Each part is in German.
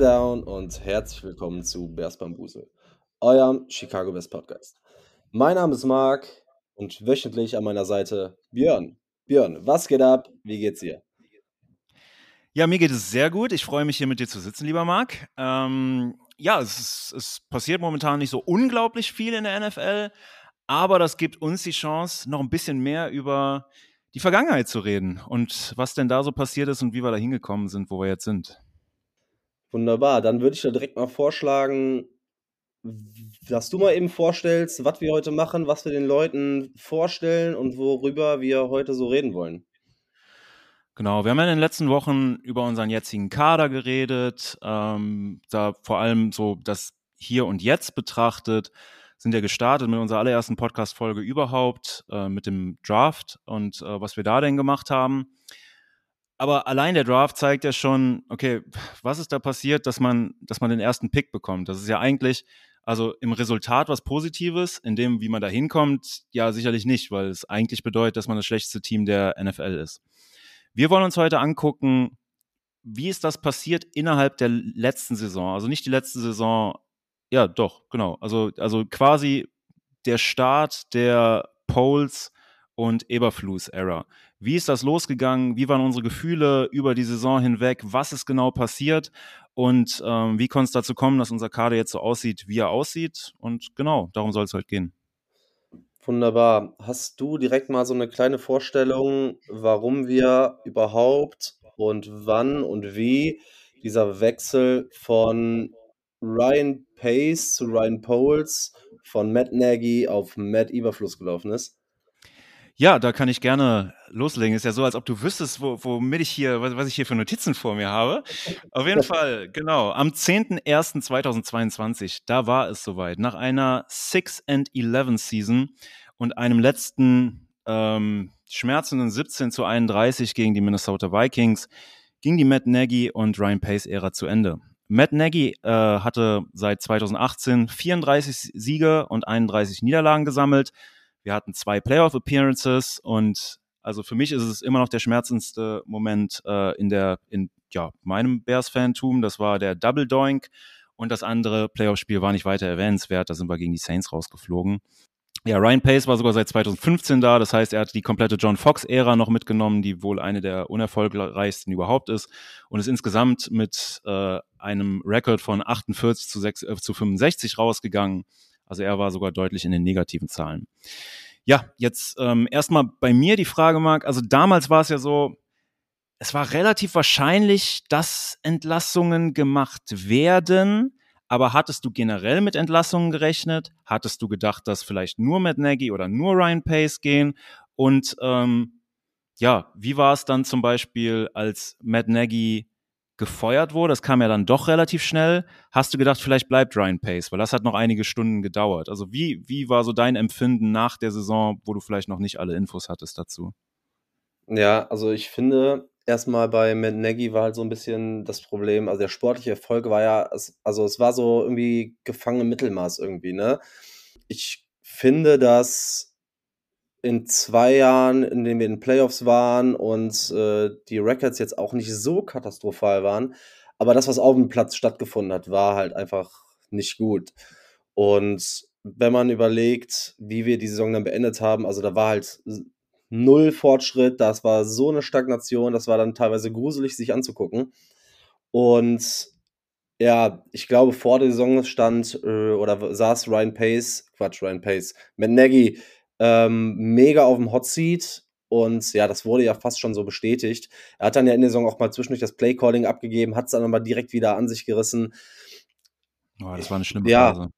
Down und herzlich willkommen zu Bears Bambusel, eurem Chicago Bears Podcast. Mein Name ist Marc und wöchentlich an meiner Seite Björn. Björn, was geht ab? Wie geht's dir? Ja, mir geht es sehr gut. Ich freue mich hier mit dir zu sitzen, lieber Marc. Ähm, ja, es, ist, es passiert momentan nicht so unglaublich viel in der NFL, aber das gibt uns die Chance, noch ein bisschen mehr über die Vergangenheit zu reden und was denn da so passiert ist und wie wir da hingekommen sind, wo wir jetzt sind. Wunderbar, dann würde ich dir direkt mal vorschlagen, dass du mal eben vorstellst, was wir heute machen, was wir den Leuten vorstellen und worüber wir heute so reden wollen. Genau, wir haben ja in den letzten Wochen über unseren jetzigen Kader geredet, ähm, da vor allem so das Hier und Jetzt betrachtet, sind ja gestartet mit unserer allerersten Podcast-Folge überhaupt, äh, mit dem Draft und äh, was wir da denn gemacht haben aber allein der Draft zeigt ja schon, okay, was ist da passiert, dass man, dass man den ersten Pick bekommt? Das ist ja eigentlich, also im Resultat was Positives, in dem, wie man da hinkommt, ja sicherlich nicht, weil es eigentlich bedeutet, dass man das schlechteste Team der NFL ist. Wir wollen uns heute angucken, wie ist das passiert innerhalb der letzten Saison? Also nicht die letzte Saison, ja, doch, genau. Also, also quasi der Start der Polls und Eberflus-Era. Wie ist das losgegangen? Wie waren unsere Gefühle über die Saison hinweg? Was ist genau passiert? Und ähm, wie konnte es dazu kommen, dass unser Kader jetzt so aussieht, wie er aussieht? Und genau, darum soll es heute gehen. Wunderbar. Hast du direkt mal so eine kleine Vorstellung, warum wir überhaupt und wann und wie dieser Wechsel von Ryan Pace zu Ryan Poles von Matt Nagy auf Matt Eberfluss gelaufen ist? Ja, da kann ich gerne loslegen. Ist ja so, als ob du wüsstest, wo, womit ich hier, was, was ich hier für Notizen vor mir habe. Auf jeden Fall, genau. Am 10.01.2022, da war es soweit. Nach einer 6 and 11 Season und einem letzten ähm, schmerzenden 17 zu 31 gegen die Minnesota Vikings ging die Matt Nagy und Ryan Pace Ära zu Ende. Matt Nagy äh, hatte seit 2018 34 Siege und 31 Niederlagen gesammelt wir hatten zwei Playoff-Appearances und also für mich ist es immer noch der schmerzendste Moment äh, in der, in ja, meinem Bears-Fantum. Das war der Double Doink und das andere Playoff-Spiel war nicht weiter erwähnenswert. Da sind wir gegen die Saints rausgeflogen. Ja, Ryan Pace war sogar seit 2015 da. Das heißt, er hat die komplette John Fox-Ära noch mitgenommen, die wohl eine der unerfolgreichsten überhaupt ist. Und ist insgesamt mit äh, einem Rekord von 48 zu, 6, äh, zu 65 rausgegangen. Also er war sogar deutlich in den negativen Zahlen. Ja, jetzt ähm, erstmal bei mir die Frage, Marc. Also damals war es ja so, es war relativ wahrscheinlich, dass Entlassungen gemacht werden. Aber hattest du generell mit Entlassungen gerechnet? Hattest du gedacht, dass vielleicht nur Matt Nagy oder nur Ryan Pace gehen? Und ähm, ja, wie war es dann zum Beispiel, als Matt Nagy gefeuert wurde. Das kam ja dann doch relativ schnell. Hast du gedacht, vielleicht bleibt Ryan Pace, weil das hat noch einige Stunden gedauert. Also wie, wie war so dein Empfinden nach der Saison, wo du vielleicht noch nicht alle Infos hattest dazu? Ja, also ich finde, erstmal bei Matt Nagy war halt so ein bisschen das Problem, also der sportliche Erfolg war ja, also es war so irgendwie gefangen im Mittelmaß irgendwie, ne? Ich finde, dass in zwei Jahren, in denen wir in den Playoffs waren und äh, die Records jetzt auch nicht so katastrophal waren, aber das, was auf dem Platz stattgefunden hat, war halt einfach nicht gut. Und wenn man überlegt, wie wir die Saison dann beendet haben, also da war halt null Fortschritt, das war so eine Stagnation, das war dann teilweise gruselig, sich anzugucken. Und ja, ich glaube, vor der Saison stand äh, oder saß Ryan Pace, Quatsch, Ryan Pace, mit Nagy ähm, mega auf dem Hot Seat und ja, das wurde ja fast schon so bestätigt. Er hat dann ja in der Saison auch mal zwischendurch das Playcalling abgegeben, hat es dann aber direkt wieder an sich gerissen. Oh, das war eine schlimme ja, Phase.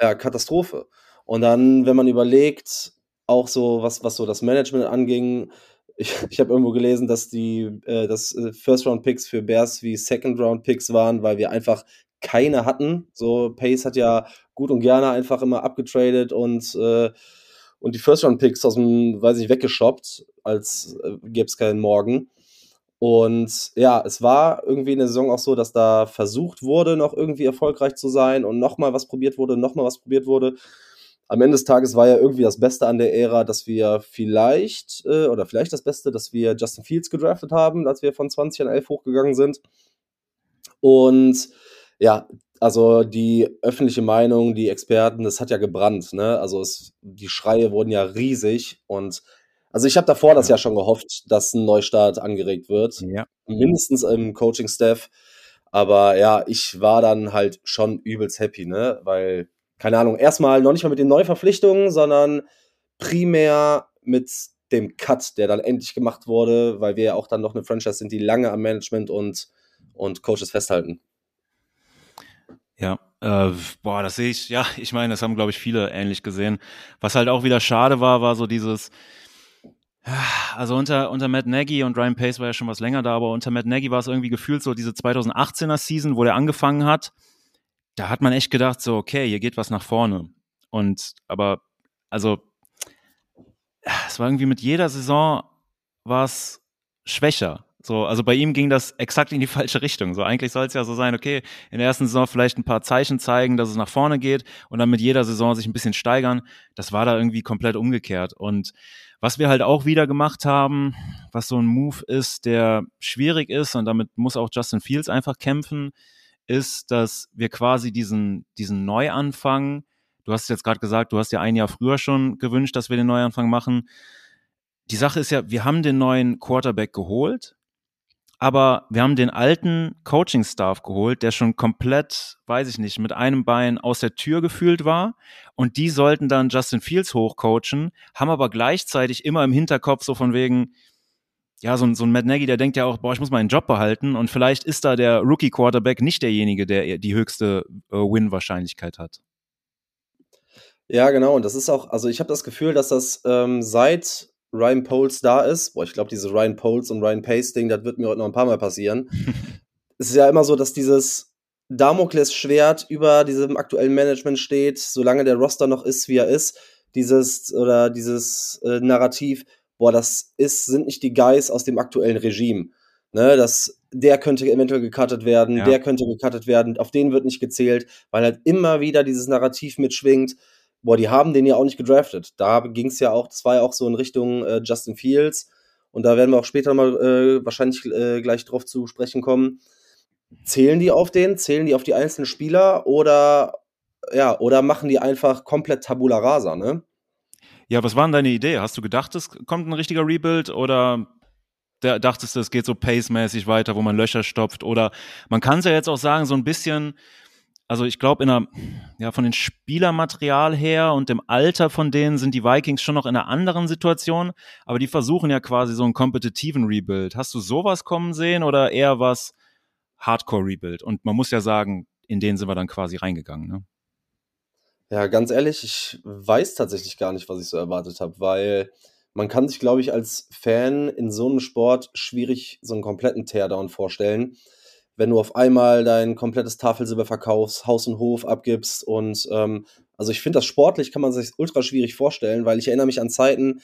Ja, Katastrophe. Und dann, wenn man überlegt, auch so, was, was so das Management anging, ich, ich habe irgendwo gelesen, dass die äh, das äh, First-Round-Picks für Bears wie Second-Round-Picks waren, weil wir einfach keine hatten. So, Pace hat ja gut und gerne einfach immer abgetradet und äh, und die First-Round-Picks aus dem, weiß ich, weggeschoppt, als äh, gäbe es keinen Morgen. Und ja, es war irgendwie in der Saison auch so, dass da versucht wurde, noch irgendwie erfolgreich zu sein und nochmal was probiert wurde, nochmal was probiert wurde. Am Ende des Tages war ja irgendwie das Beste an der Ära, dass wir vielleicht, äh, oder vielleicht das Beste, dass wir Justin Fields gedraftet haben, als wir von 20 an 11 hochgegangen sind. Und ja, also die öffentliche Meinung, die Experten, das hat ja gebrannt, ne? Also es, die Schreie wurden ja riesig und also ich habe davor das ja schon gehofft, dass ein Neustart angeregt wird. Ja. Mindestens im Coaching-Staff. Aber ja, ich war dann halt schon übelst happy, ne? Weil, keine Ahnung, erstmal noch nicht mal mit den Neuverpflichtungen, sondern primär mit dem Cut, der dann endlich gemacht wurde, weil wir ja auch dann noch eine Franchise sind, die lange am Management und, und Coaches festhalten. Ja, äh, boah, das sehe ich, ja, ich meine, das haben, glaube ich, viele ähnlich gesehen. Was halt auch wieder schade war, war so dieses, also unter, unter Matt Nagy und Ryan Pace war ja schon was länger da, aber unter Matt Nagy war es irgendwie gefühlt so diese 2018er Season, wo der angefangen hat. Da hat man echt gedacht, so, okay, hier geht was nach vorne. Und, aber, also, es war irgendwie mit jeder Saison war es schwächer. So, also bei ihm ging das exakt in die falsche Richtung. So, eigentlich soll es ja so sein, okay, in der ersten Saison vielleicht ein paar Zeichen zeigen, dass es nach vorne geht und dann mit jeder Saison sich ein bisschen steigern. Das war da irgendwie komplett umgekehrt. Und was wir halt auch wieder gemacht haben, was so ein Move ist, der schwierig ist und damit muss auch Justin Fields einfach kämpfen, ist, dass wir quasi diesen, diesen Neuanfang, du hast jetzt gerade gesagt, du hast ja ein Jahr früher schon gewünscht, dass wir den Neuanfang machen. Die Sache ist ja, wir haben den neuen Quarterback geholt, aber wir haben den alten Coaching-Staff geholt, der schon komplett, weiß ich nicht, mit einem Bein aus der Tür gefühlt war. Und die sollten dann Justin Fields hochcoachen, haben aber gleichzeitig immer im Hinterkopf so von wegen, ja, so ein, so ein Matt Nagy, der denkt ja auch, boah, ich muss meinen Job behalten. Und vielleicht ist da der Rookie-Quarterback nicht derjenige, der die höchste äh, Win-Wahrscheinlichkeit hat. Ja, genau. Und das ist auch, also ich habe das Gefühl, dass das ähm, seit Ryan Poles da ist, boah, ich glaube, diese Ryan Poles und Ryan Pace Ding, das wird mir heute noch ein paar Mal passieren. es ist ja immer so, dass dieses Damoklesschwert über diesem aktuellen Management steht, solange der Roster noch ist, wie er ist. Dieses oder dieses äh, Narrativ, boah, das ist, sind nicht die Guys aus dem aktuellen Regime. Ne, das, der könnte eventuell gecuttet werden, ja. der könnte gecuttet werden, auf den wird nicht gezählt, weil halt immer wieder dieses Narrativ mitschwingt boah, die haben den ja auch nicht gedraftet. Da ging es ja auch, das war ja auch so in Richtung äh, Justin Fields. Und da werden wir auch später mal äh, wahrscheinlich äh, gleich drauf zu sprechen kommen. Zählen die auf den? Zählen die auf die einzelnen Spieler? Oder, ja, oder machen die einfach komplett Tabula Rasa, ne? Ja, was war denn deine Idee? Hast du gedacht, es kommt ein richtiger Rebuild oder dachtest du, es geht so pacemäßig weiter, wo man Löcher stopft? Oder man kann es ja jetzt auch sagen, so ein bisschen, also ich glaube, in einer, ja, von den Spielermaterial her und dem Alter von denen sind die Vikings schon noch in einer anderen Situation, aber die versuchen ja quasi so einen kompetitiven Rebuild. Hast du sowas kommen sehen oder eher was Hardcore-Rebuild? Und man muss ja sagen, in den sind wir dann quasi reingegangen, ne? Ja, ganz ehrlich, ich weiß tatsächlich gar nicht, was ich so erwartet habe, weil man kann sich, glaube ich, als Fan in so einem Sport schwierig so einen kompletten Teardown vorstellen wenn du auf einmal dein komplettes Tafelsilber verkaufst, Haus und Hof abgibst und ähm, also ich finde das sportlich kann man sich ultra schwierig vorstellen, weil ich erinnere mich an Zeiten,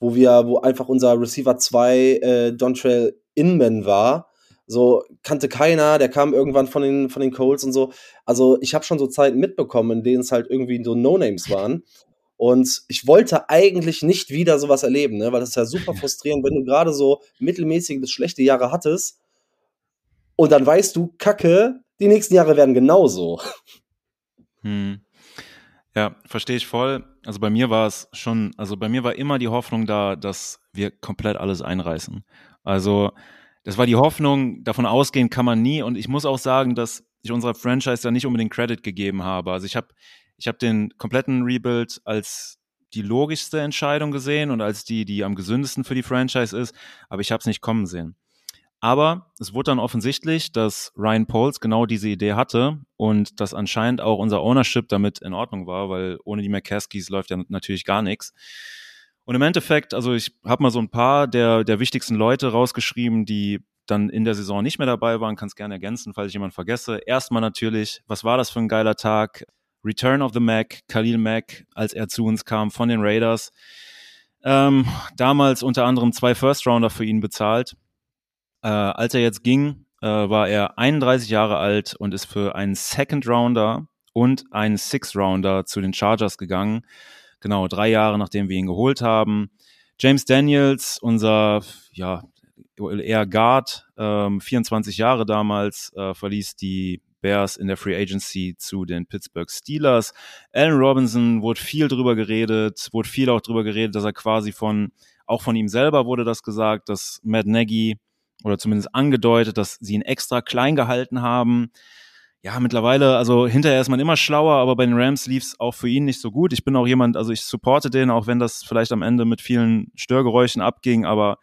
wo wir, wo einfach unser Receiver 2 äh, Dontrell Inman war. So kannte keiner, der kam irgendwann von den, von den Colts und so. Also ich habe schon so Zeiten mitbekommen, in denen es halt irgendwie so No-Names waren. Und ich wollte eigentlich nicht wieder sowas erleben, ne? weil das ist ja super frustrierend, wenn du gerade so mittelmäßige bis schlechte Jahre hattest und dann weißt du, Kacke, die nächsten Jahre werden genauso. Hm. Ja, verstehe ich voll. Also bei mir war es schon, also bei mir war immer die Hoffnung da, dass wir komplett alles einreißen. Also das war die Hoffnung, davon ausgehen kann man nie. Und ich muss auch sagen, dass ich unserer Franchise da nicht unbedingt Credit gegeben habe. Also ich habe ich hab den kompletten Rebuild als die logischste Entscheidung gesehen und als die, die am gesündesten für die Franchise ist, aber ich habe es nicht kommen sehen. Aber es wurde dann offensichtlich, dass Ryan Poles genau diese Idee hatte und dass anscheinend auch unser Ownership damit in Ordnung war, weil ohne die McCaskies läuft ja natürlich gar nichts. Und im Endeffekt, also ich habe mal so ein paar der, der wichtigsten Leute rausgeschrieben, die dann in der Saison nicht mehr dabei waren, kann es gerne ergänzen, falls ich jemanden vergesse. Erstmal natürlich, was war das für ein geiler Tag? Return of the Mac, Khalil Mack, als er zu uns kam von den Raiders. Ähm, damals unter anderem zwei First Rounder für ihn bezahlt. Äh, als er jetzt ging, äh, war er 31 Jahre alt und ist für einen Second Rounder und einen Sixth Rounder zu den Chargers gegangen. Genau, drei Jahre nachdem wir ihn geholt haben. James Daniels, unser ja, eher Guard, ähm, 24 Jahre damals, äh, verließ die Bears in der Free Agency zu den Pittsburgh Steelers. Allen Robinson wurde viel drüber geredet, wurde viel auch drüber geredet, dass er quasi von, auch von ihm selber wurde das gesagt, dass Matt Nagy oder zumindest angedeutet, dass sie ihn extra klein gehalten haben. Ja, mittlerweile, also hinterher ist man immer schlauer, aber bei den Rams lief es auch für ihn nicht so gut. Ich bin auch jemand, also ich supporte den, auch wenn das vielleicht am Ende mit vielen Störgeräuschen abging, aber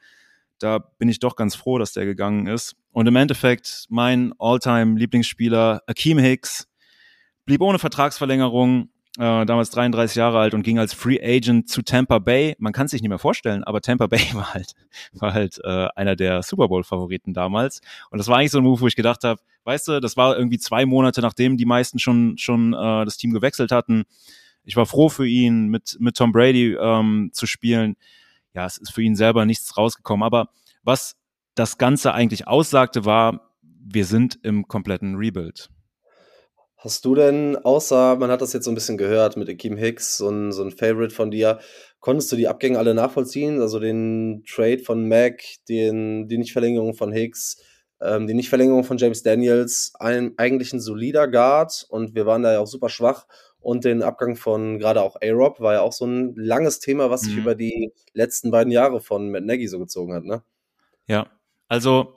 da bin ich doch ganz froh, dass der gegangen ist. Und im Endeffekt, mein All-Time-Lieblingsspieler, Akeem Hicks, blieb ohne Vertragsverlängerung, äh, damals 33 Jahre alt und ging als Free Agent zu Tampa Bay. Man kann es sich nicht mehr vorstellen, aber Tampa Bay war halt, war halt äh, einer der Super Bowl-Favoriten damals. Und das war eigentlich so ein Move, wo ich gedacht habe, weißt du, das war irgendwie zwei Monate, nachdem die meisten schon, schon äh, das Team gewechselt hatten. Ich war froh für ihn, mit, mit Tom Brady ähm, zu spielen ja, es ist für ihn selber nichts rausgekommen. Aber was das Ganze eigentlich aussagte, war, wir sind im kompletten Rebuild. Hast du denn, außer man hat das jetzt so ein bisschen gehört mit Akeem Hicks, so ein, so ein Favorite von dir, konntest du die Abgänge alle nachvollziehen? Also den Trade von Mac, den, die Nichtverlängerung von Hicks, ähm, die Nichtverlängerung von James Daniels, ein, eigentlich ein solider Guard und wir waren da ja auch super schwach und den Abgang von gerade auch A-Rob war ja auch so ein langes Thema, was sich mhm. über die letzten beiden Jahre von Matt Nagy so gezogen hat, ne? Ja, also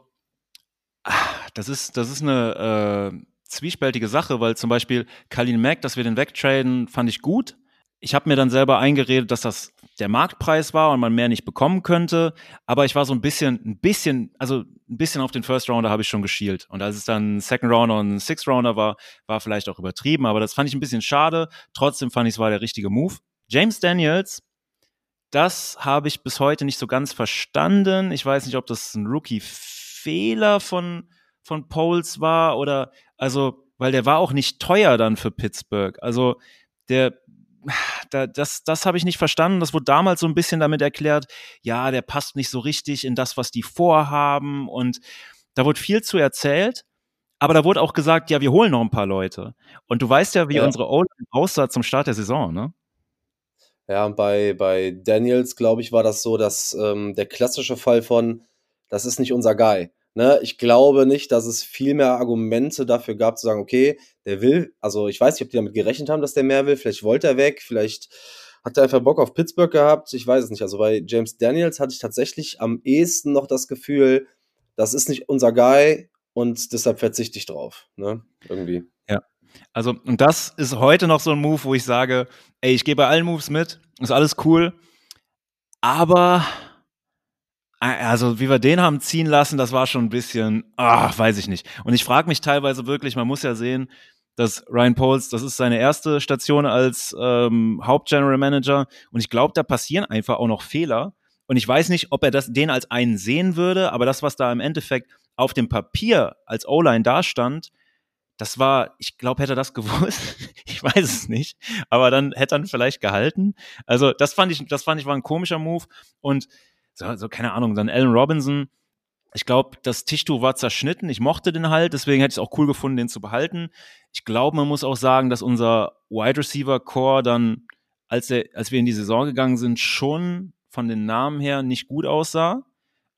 das ist, das ist eine äh, zwiespältige Sache, weil zum Beispiel Kalin Mack, dass wir den wegtraden, fand ich gut. Ich habe mir dann selber eingeredet, dass das der Marktpreis war und man mehr nicht bekommen könnte. Aber ich war so ein bisschen, ein bisschen, also ein bisschen auf den First Rounder habe ich schon geschielt. Und als es dann Second Rounder und Sixth Rounder war, war vielleicht auch übertrieben. Aber das fand ich ein bisschen schade. Trotzdem fand ich es war der richtige Move. James Daniels, das habe ich bis heute nicht so ganz verstanden. Ich weiß nicht, ob das ein Rookie-Fehler von, von Poles war oder, also, weil der war auch nicht teuer dann für Pittsburgh. Also, der, da, das, das habe ich nicht verstanden. Das wurde damals so ein bisschen damit erklärt, ja, der passt nicht so richtig in das, was die vorhaben. Und da wurde viel zu erzählt. Aber da wurde auch gesagt, ja, wir holen noch ein paar Leute. Und du weißt ja, wie ja. unsere O-Line aussah zum Start der Saison, ne? Ja, und bei, bei Daniels, glaube ich, war das so, dass ähm, der klassische Fall von, das ist nicht unser Guy. Ne, ich glaube nicht, dass es viel mehr Argumente dafür gab, zu sagen, okay, der will, also ich weiß nicht, ob die damit gerechnet haben, dass der mehr will, vielleicht wollte er weg, vielleicht hat er einfach Bock auf Pittsburgh gehabt, ich weiß es nicht. Also bei James Daniels hatte ich tatsächlich am ehesten noch das Gefühl, das ist nicht unser Guy und deshalb verzichte ich drauf, ne, irgendwie. Ja, also und das ist heute noch so ein Move, wo ich sage, ey, ich gehe bei allen Moves mit, ist alles cool, aber also, wie wir den haben ziehen lassen, das war schon ein bisschen, ach, weiß ich nicht. Und ich frage mich teilweise wirklich, man muss ja sehen, dass Ryan Poles, das ist seine erste Station als ähm, Hauptgeneral Manager. Und ich glaube, da passieren einfach auch noch Fehler. Und ich weiß nicht, ob er das, den als einen sehen würde, aber das, was da im Endeffekt auf dem Papier als O-Line dastand, das war, ich glaube, hätte er das gewusst. ich weiß es nicht. Aber dann hätte er vielleicht gehalten. Also, das fand ich, das fand ich war ein komischer Move. Und so, so keine Ahnung, dann Allen Robinson. Ich glaube, das Tischtuch war zerschnitten. Ich mochte den halt, deswegen hätte ich es auch cool gefunden, den zu behalten. Ich glaube, man muss auch sagen, dass unser Wide Receiver Core dann, als, er, als wir in die Saison gegangen sind, schon von den Namen her nicht gut aussah.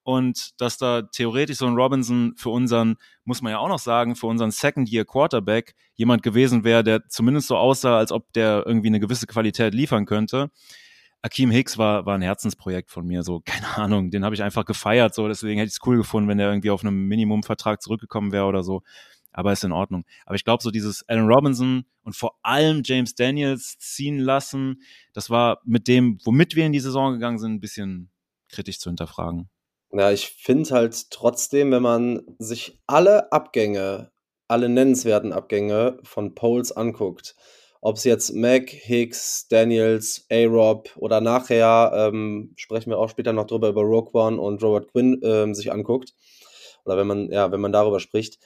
Und dass da theoretisch so ein Robinson für unseren, muss man ja auch noch sagen, für unseren Second-Year-Quarterback jemand gewesen wäre, der zumindest so aussah, als ob der irgendwie eine gewisse Qualität liefern könnte. Akeem Hicks war, war ein Herzensprojekt von mir, so, keine Ahnung, den habe ich einfach gefeiert, so, deswegen hätte ich es cool gefunden, wenn der irgendwie auf einem Minimumvertrag zurückgekommen wäre oder so. Aber ist in Ordnung. Aber ich glaube, so dieses Allen Robinson und vor allem James Daniels ziehen lassen, das war mit dem, womit wir in die Saison gegangen sind, ein bisschen kritisch zu hinterfragen. Ja, ich finde halt trotzdem, wenn man sich alle Abgänge, alle nennenswerten Abgänge von Poles anguckt, ob es jetzt Mac, Hicks, Daniels, A-Rob oder nachher, ähm, sprechen wir auch später noch drüber, über Rogue One und Robert Quinn ähm, sich anguckt. Oder wenn man, ja, wenn man darüber spricht.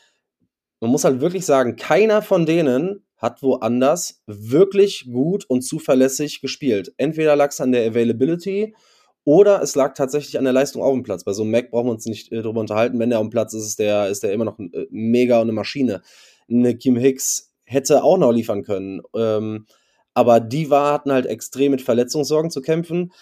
Man muss halt wirklich sagen, keiner von denen hat woanders wirklich gut und zuverlässig gespielt. Entweder lag es an der Availability oder es lag tatsächlich an der Leistung auf dem Platz. Bei so einem Mac brauchen wir uns nicht äh, drüber unterhalten. Wenn der auf dem Platz ist, ist der, ist der immer noch äh, mega und eine Maschine. Eine Kim Hicks hätte auch noch liefern können. Ähm, aber die war, hatten halt extrem mit Verletzungssorgen zu kämpfen.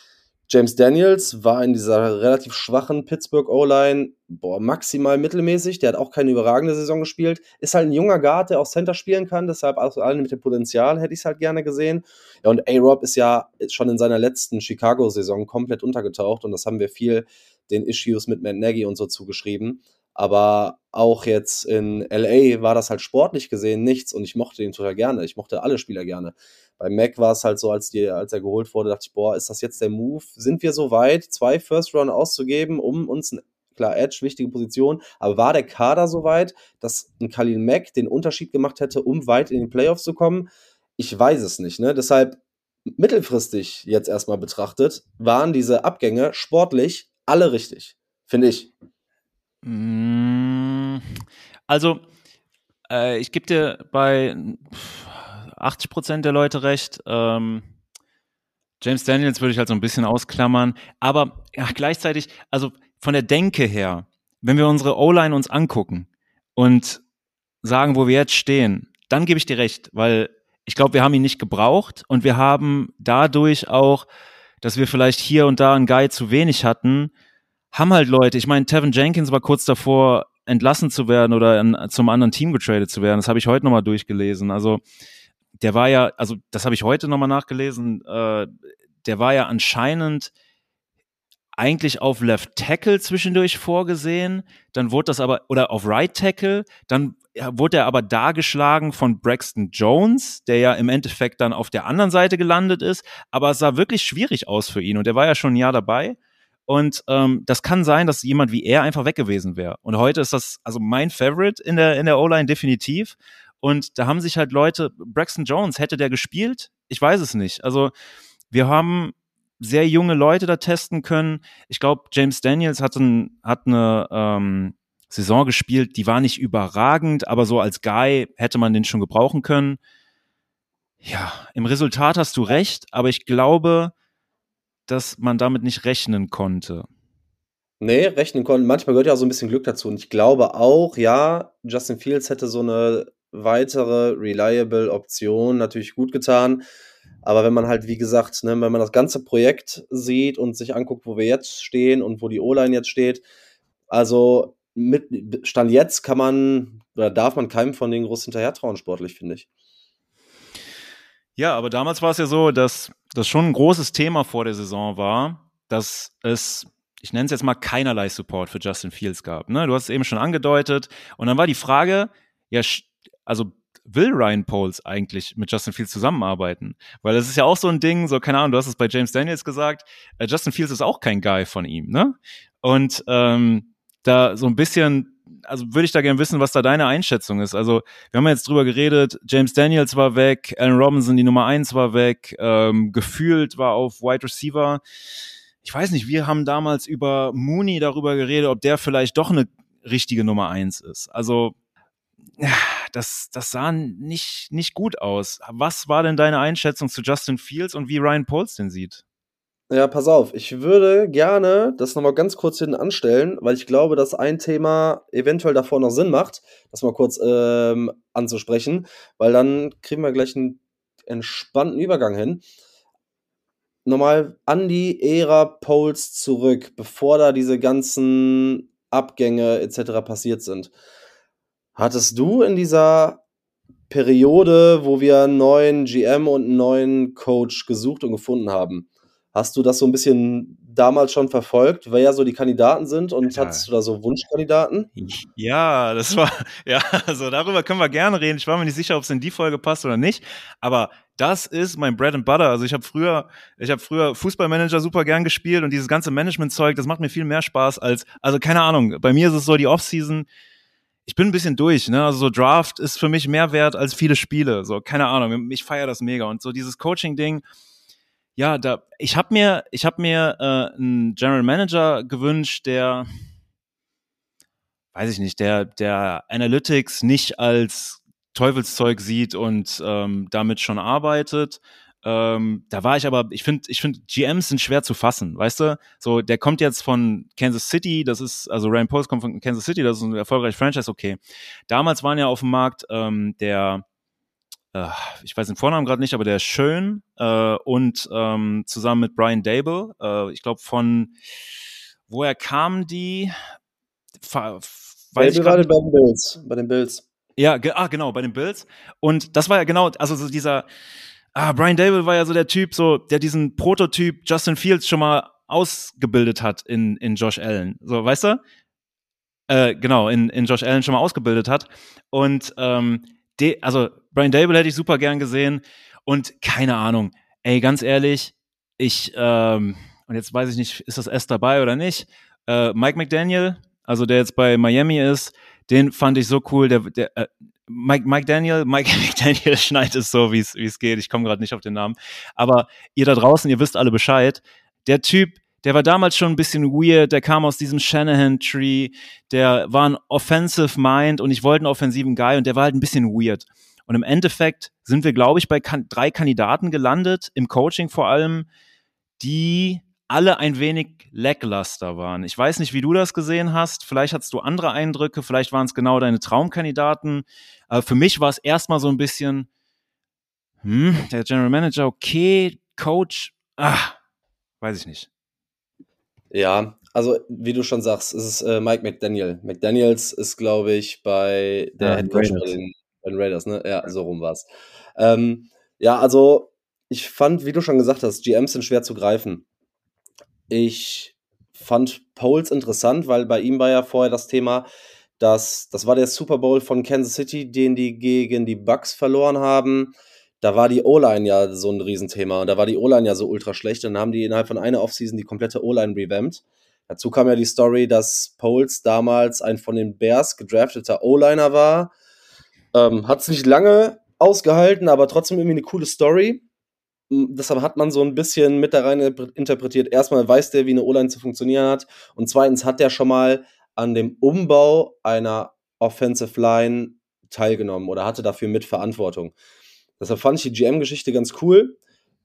James Daniels war in dieser relativ schwachen Pittsburgh O-Line maximal mittelmäßig. Der hat auch keine überragende Saison gespielt. Ist halt ein junger Guard, der auch Center spielen kann. Deshalb auch allen mit dem Potenzial hätte ich es halt gerne gesehen. Ja, und A-Rob ist ja schon in seiner letzten Chicago-Saison komplett untergetaucht. Und das haben wir viel den Issues mit Matt Nagy und so zugeschrieben. Aber auch jetzt in LA war das halt sportlich gesehen nichts und ich mochte ihn total gerne. Ich mochte alle Spieler gerne. Bei Mac war es halt so, als, die, als er geholt wurde, dachte ich, boah, ist das jetzt der Move? Sind wir so weit, zwei First Round auszugeben, um uns, klar, Edge, wichtige Position, aber war der Kader so weit, dass ein Khalil Mack den Unterschied gemacht hätte, um weit in die Playoffs zu kommen? Ich weiß es nicht, ne? Deshalb mittelfristig jetzt erstmal betrachtet, waren diese Abgänge sportlich alle richtig, finde ich. Mm, also, äh, ich gebe dir bei 80 Prozent der Leute recht. Ähm, James Daniels würde ich halt so ein bisschen ausklammern. Aber ja, gleichzeitig, also von der Denke her, wenn wir unsere O-Line uns angucken und sagen, wo wir jetzt stehen, dann gebe ich dir recht, weil ich glaube, wir haben ihn nicht gebraucht und wir haben dadurch auch, dass wir vielleicht hier und da einen Guy zu wenig hatten, haben halt Leute, ich meine, Tevin Jenkins war kurz davor, entlassen zu werden oder in, zum anderen Team getradet zu werden. Das habe ich heute nochmal durchgelesen. Also der war ja, also das habe ich heute nochmal nachgelesen, äh, der war ja anscheinend eigentlich auf Left Tackle zwischendurch vorgesehen, dann wurde das aber, oder auf Right Tackle, dann wurde er aber dargeschlagen von Braxton Jones, der ja im Endeffekt dann auf der anderen Seite gelandet ist, aber es sah wirklich schwierig aus für ihn und der war ja schon ein Jahr dabei. Und ähm, das kann sein, dass jemand wie er einfach weg gewesen wäre. Und heute ist das also mein Favorite in der, in der O-Line definitiv. Und da haben sich halt Leute, Braxton Jones, hätte der gespielt? Ich weiß es nicht. Also wir haben sehr junge Leute da testen können. Ich glaube, James Daniels hat, ein, hat eine ähm, Saison gespielt, die war nicht überragend, aber so als Guy hätte man den schon gebrauchen können. Ja, im Resultat hast du recht, aber ich glaube, dass man damit nicht rechnen konnte. Nee, rechnen konnten. Manchmal gehört ja auch so ein bisschen Glück dazu. Und ich glaube auch, ja, Justin Fields hätte so eine weitere reliable Option natürlich gut getan. Aber wenn man halt, wie gesagt, ne, wenn man das ganze Projekt sieht und sich anguckt, wo wir jetzt stehen und wo die O-Line jetzt steht, also mit Stand jetzt kann man oder darf man keinem von den groß hinterher trauen, sportlich, finde ich. Ja, aber damals war es ja so, dass das schon ein großes Thema vor der Saison war, dass es, ich nenne es jetzt mal, keinerlei Support für Justin Fields gab. Ne? Du hast es eben schon angedeutet. Und dann war die Frage, ja, also will Ryan Poles eigentlich mit Justin Fields zusammenarbeiten? Weil das ist ja auch so ein Ding, so keine Ahnung, du hast es bei James Daniels gesagt, äh, Justin Fields ist auch kein Guy von ihm, ne? Und ähm, da so ein bisschen also würde ich da gerne wissen, was da deine Einschätzung ist. Also, wir haben jetzt drüber geredet, James Daniels war weg, Allen Robinson, die Nummer eins war weg, ähm, gefühlt war auf Wide Receiver. Ich weiß nicht, wir haben damals über Mooney darüber geredet, ob der vielleicht doch eine richtige Nummer eins ist. Also, das, das sah nicht, nicht gut aus. Was war denn deine Einschätzung zu Justin Fields und wie Ryan Poles den sieht? Ja, pass auf, ich würde gerne das nochmal ganz kurz hinten anstellen, weil ich glaube, dass ein Thema eventuell davor noch Sinn macht, das mal kurz ähm, anzusprechen, weil dann kriegen wir gleich einen entspannten Übergang hin. Nochmal an die Ära Poles zurück, bevor da diese ganzen Abgänge etc. passiert sind. Hattest du in dieser Periode, wo wir einen neuen GM und einen neuen Coach gesucht und gefunden haben, Hast du das so ein bisschen damals schon verfolgt, wer ja so die Kandidaten sind und ja. hattest du da so Wunschkandidaten? Ja, das war, ja, also darüber können wir gerne reden. Ich war mir nicht sicher, ob es in die Folge passt oder nicht, aber das ist mein Bread and Butter. Also ich habe früher, ich habe früher Fußballmanager super gern gespielt und dieses ganze Management-Zeug, das macht mir viel mehr Spaß als, also keine Ahnung, bei mir ist es so die Offseason, ich bin ein bisschen durch, ne? Also so Draft ist für mich mehr wert als viele Spiele. So, keine Ahnung, ich feiere das mega. Und so dieses Coaching-Ding, ja, da ich habe mir ich habe mir äh, einen General Manager gewünscht, der weiß ich nicht, der der Analytics nicht als Teufelszeug sieht und ähm, damit schon arbeitet. Ähm, da war ich aber, ich finde, ich finde, GMs sind schwer zu fassen, weißt du? So, der kommt jetzt von Kansas City, das ist, also Ryan Post kommt von Kansas City, das ist ein erfolgreiches Franchise, okay. Damals waren ja auf dem Markt ähm, der ich weiß den Vornamen gerade nicht, aber der ist schön äh, und ähm, zusammen mit Brian Dable, äh, ich glaube von woher kamen die? Weiß Dable war bei den Bills, bei den Bills. Ja, ge ah, genau, bei den Bills. Und das war ja genau, also so dieser, ah, Brian Dable war ja so der Typ, so, der diesen Prototyp Justin Fields schon mal ausgebildet hat in, in Josh Allen. So, weißt du? Äh, genau, in, in Josh Allen schon mal ausgebildet hat. Und ähm, de, also Brian Dable hätte ich super gern gesehen. Und keine Ahnung, ey, ganz ehrlich, ich, ähm, und jetzt weiß ich nicht, ist das S dabei oder nicht? Äh, Mike McDaniel, also der jetzt bei Miami ist, den fand ich so cool. Der, der äh, Mike, Mike Daniel, Mike McDaniel schneidet es so, wie es geht. Ich komme gerade nicht auf den Namen. Aber ihr da draußen, ihr wisst alle Bescheid. Der Typ, der war damals schon ein bisschen weird, der kam aus diesem Shanahan-Tree, der war ein Offensive Mind und ich wollte einen offensiven Guy und der war halt ein bisschen weird. Und im Endeffekt sind wir, glaube ich, bei kan drei Kandidaten gelandet, im Coaching vor allem, die alle ein wenig lackluster waren. Ich weiß nicht, wie du das gesehen hast. Vielleicht hattest du andere Eindrücke, vielleicht waren es genau deine Traumkandidaten. Aber für mich war es erstmal so ein bisschen, hm, der General Manager, okay, Coach, ah, weiß ich nicht. Ja, also wie du schon sagst, es ist äh, Mike McDaniel. McDaniels ist, glaube ich, bei der ja, Head Coach bei den, bei den, Raiders, ne? Ja, so rum war's. Ähm, ja, also ich fand, wie du schon gesagt hast, GMs sind schwer zu greifen. Ich fand Poles interessant, weil bei ihm war ja vorher das Thema, dass das war der Super Bowl von Kansas City, den die gegen die Bucks verloren haben da war die O-Line ja so ein Riesenthema und da war die O-Line ja so ultra schlecht und dann haben die innerhalb von einer Offseason die komplette O-Line revamped. Dazu kam ja die Story, dass Poles damals ein von den Bears gedrafteter O-Liner war. Ähm, hat es nicht lange ausgehalten, aber trotzdem irgendwie eine coole Story. Deshalb hat man so ein bisschen mit da rein interpretiert. Erstmal weiß der, wie eine O-Line zu funktionieren hat. Und zweitens hat der schon mal an dem Umbau einer Offensive Line teilgenommen oder hatte dafür Mitverantwortung. Deshalb fand ich die GM-Geschichte ganz cool.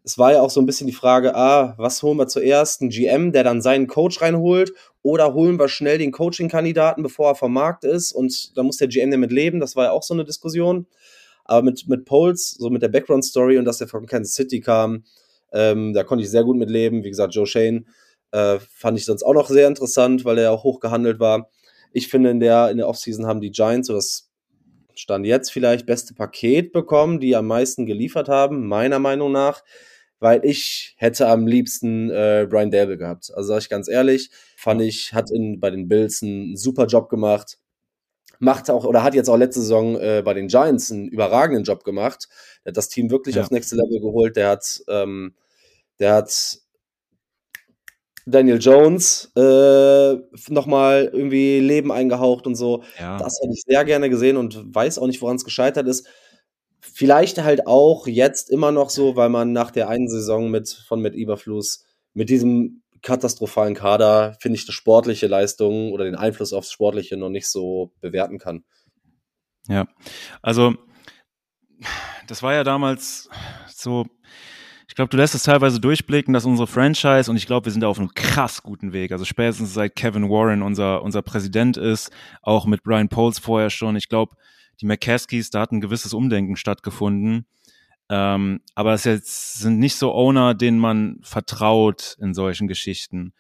Es war ja auch so ein bisschen die Frage, ah, was holen wir zuerst? Ein GM, der dann seinen Coach reinholt, oder holen wir schnell den Coaching-Kandidaten, bevor er vom Markt ist? Und da muss der GM damit leben. Das war ja auch so eine Diskussion. Aber mit, mit Poles, so mit der Background-Story und dass er von Kansas City kam, ähm, da konnte ich sehr gut mit leben. Wie gesagt, Joe Shane äh, fand ich sonst auch noch sehr interessant, weil er ja auch hoch gehandelt war. Ich finde, in der, in der Offseason haben die Giants so das Stand jetzt vielleicht beste Paket bekommen, die am meisten geliefert haben, meiner Meinung nach, weil ich hätte am liebsten äh, Brian Dable gehabt. Also sage ich ganz ehrlich, fand ich, hat in, bei den Bills einen super Job gemacht. Macht auch oder hat jetzt auch letzte Saison äh, bei den Giants einen überragenden Job gemacht. Der hat das Team wirklich ja. aufs nächste Level geholt. Der hat, ähm, der hat Daniel Jones äh, nochmal irgendwie Leben eingehaucht und so. Ja. Das hätte ich sehr gerne gesehen und weiß auch nicht, woran es gescheitert ist. Vielleicht halt auch jetzt immer noch so, weil man nach der einen Saison mit, von mit Überfluss mit diesem katastrophalen Kader, finde ich, die sportliche Leistung oder den Einfluss aufs Sportliche noch nicht so bewerten kann. Ja, also das war ja damals so glaube, du lässt es teilweise durchblicken, dass unsere Franchise, und ich glaube, wir sind da auf einem krass guten Weg. Also spätestens seit Kevin Warren unser, unser Präsident ist, auch mit Brian Poles vorher schon. Ich glaube, die McCaskies, da hat ein gewisses Umdenken stattgefunden. Ähm, aber es jetzt sind nicht so Owner, denen man vertraut in solchen Geschichten.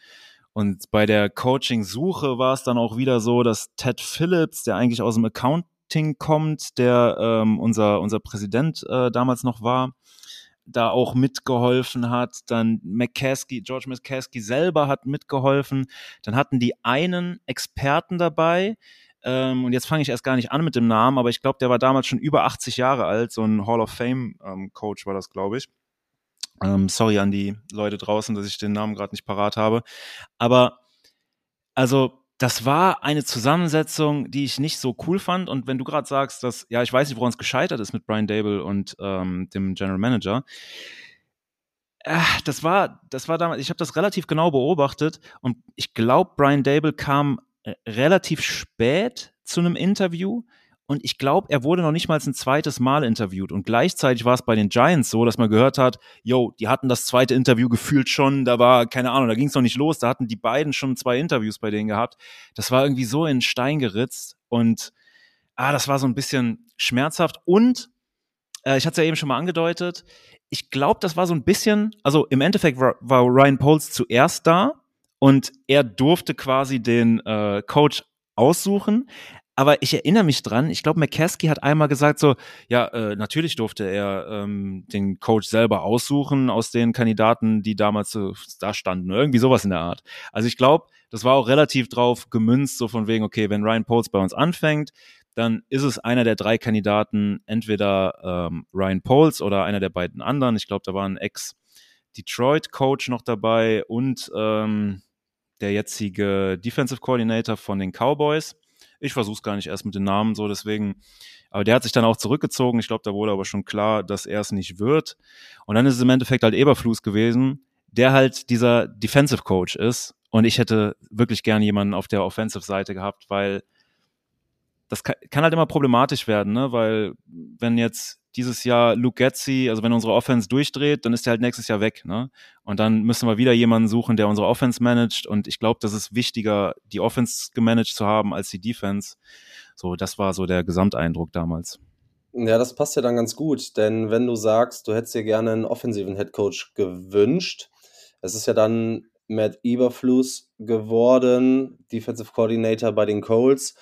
Und bei der Coaching-Suche war es dann auch wieder so, dass Ted Phillips, der eigentlich aus dem Accounting kommt, der ähm, unser, unser Präsident äh, damals noch war, da auch mitgeholfen hat. Dann McCaskey, George McCaskey selber hat mitgeholfen. Dann hatten die einen Experten dabei. Ähm, und jetzt fange ich erst gar nicht an mit dem Namen, aber ich glaube, der war damals schon über 80 Jahre alt. So ein Hall of Fame ähm, Coach war das, glaube ich. Ähm, sorry an die Leute draußen, dass ich den Namen gerade nicht parat habe. Aber also das war eine Zusammensetzung, die ich nicht so cool fand. Und wenn du gerade sagst, dass, ja, ich weiß nicht, woran es gescheitert ist mit Brian Dable und ähm, dem General Manager. Äh, das war, das war damals, ich habe das relativ genau beobachtet und ich glaube, Brian Dable kam relativ spät zu einem Interview und ich glaube, er wurde noch nicht mal ein zweites Mal interviewt. Und gleichzeitig war es bei den Giants so, dass man gehört hat, yo, die hatten das zweite Interview gefühlt schon, da war, keine Ahnung, da ging es noch nicht los, da hatten die beiden schon zwei Interviews bei denen gehabt. Das war irgendwie so in Stein geritzt und ah, das war so ein bisschen schmerzhaft. Und Äh, ich hatte es ja eben schon mal angedeutet. Ich glaube, das war so ein bisschen, also im Endeffekt war, war Ryan Poles zuerst da und er durfte quasi den äh, Coach aussuchen. Aber ich erinnere mich dran, ich glaube, McCaskey hat einmal gesagt so, ja, äh, natürlich durfte er ähm, den Coach selber aussuchen aus den Kandidaten, die damals so da standen. Irgendwie sowas in der Art. Also ich glaube, das war auch relativ drauf gemünzt, so von wegen, okay, wenn Ryan Poles bei uns anfängt, dann ist es einer der drei Kandidaten, entweder ähm, Ryan Poles oder einer der beiden anderen. Ich glaube, da war ein Ex-Detroit-Coach noch dabei und ähm, der jetzige Defensive Coordinator von den Cowboys. Ich versuche es gar nicht erst mit den Namen so, deswegen. Aber der hat sich dann auch zurückgezogen. Ich glaube, da wurde aber schon klar, dass er es nicht wird. Und dann ist es im Endeffekt halt Eberflus gewesen, der halt dieser Defensive Coach ist. Und ich hätte wirklich gern jemanden auf der Offensive-Seite gehabt, weil das kann, kann halt immer problematisch werden, ne? Weil wenn jetzt dieses Jahr Luke Getzi, also wenn unsere Offense durchdreht, dann ist er halt nächstes Jahr weg. Ne? Und dann müssen wir wieder jemanden suchen, der unsere Offense managt. Und ich glaube, das ist wichtiger, die Offense gemanagt zu haben als die Defense. So, das war so der Gesamteindruck damals. Ja, das passt ja dann ganz gut, denn wenn du sagst, du hättest dir gerne einen offensiven Headcoach gewünscht, es ist ja dann Matt Eberflus geworden, Defensive Coordinator bei den Colts.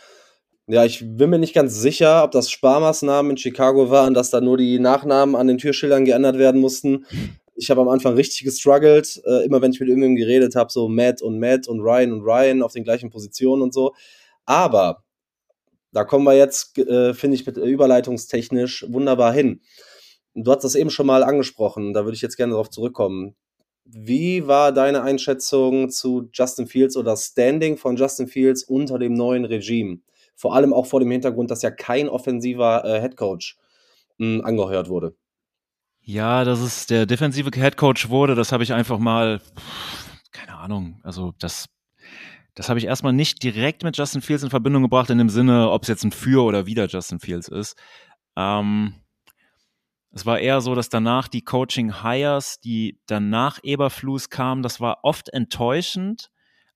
Ja, ich bin mir nicht ganz sicher, ob das Sparmaßnahmen in Chicago waren, dass da nur die Nachnamen an den Türschildern geändert werden mussten. Ich habe am Anfang richtig gestruggelt, äh, immer wenn ich mit irgendjemandem geredet habe, so Matt und Matt und Ryan und Ryan auf den gleichen Positionen und so. Aber da kommen wir jetzt, äh, finde ich, mit überleitungstechnisch wunderbar hin. Du hast das eben schon mal angesprochen, da würde ich jetzt gerne darauf zurückkommen. Wie war deine Einschätzung zu Justin Fields oder Standing von Justin Fields unter dem neuen Regime? Vor allem auch vor dem Hintergrund, dass ja kein offensiver äh, Headcoach hm, angeheuert wurde. Ja, dass es der defensive Headcoach wurde, das habe ich einfach mal, keine Ahnung, also das, das habe ich erstmal nicht direkt mit Justin Fields in Verbindung gebracht, in dem Sinne, ob es jetzt ein Für oder Wider Justin Fields ist. Ähm, es war eher so, dass danach die Coaching Hires, die danach Eberflus kamen, das war oft enttäuschend,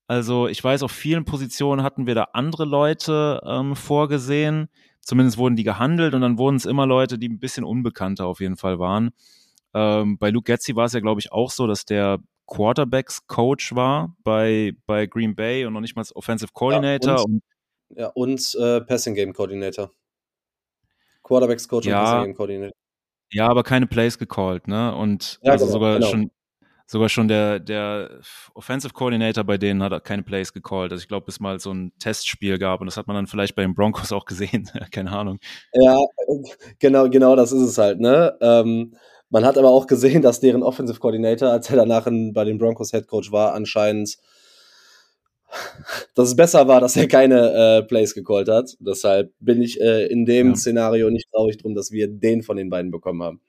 also ich weiß, auf vielen Positionen hatten wir da andere Leute ähm, vorgesehen. Zumindest wurden die gehandelt und dann wurden es immer Leute, die ein bisschen unbekannter auf jeden Fall waren. Ähm, bei Luke Getzi war es ja, glaube ich, auch so, dass der Quarterbacks-Coach war bei, bei Green Bay und noch nicht mal Offensive Coordinator. Ja, und, ja, und äh, Passing Game Coordinator. Quarterbacks-Coach ja, und Passing Game Coordinator. Ja, aber keine Plays gecallt, ne? Und ja, also genau, sogar genau. schon sogar schon der, der Offensive Coordinator bei denen hat keine Plays gecallt. Also ich glaube, es mal so ein Testspiel gab und das hat man dann vielleicht bei den Broncos auch gesehen. keine Ahnung. Ja, genau, genau das ist es halt, ne? Ähm, man hat aber auch gesehen, dass deren Offensive Coordinator, als er danach in, bei den Broncos Head Coach war, anscheinend dass es besser war, dass er keine äh, Plays gecallt hat. Deshalb bin ich äh, in dem ja. Szenario nicht traurig drum, dass wir den von den beiden bekommen haben.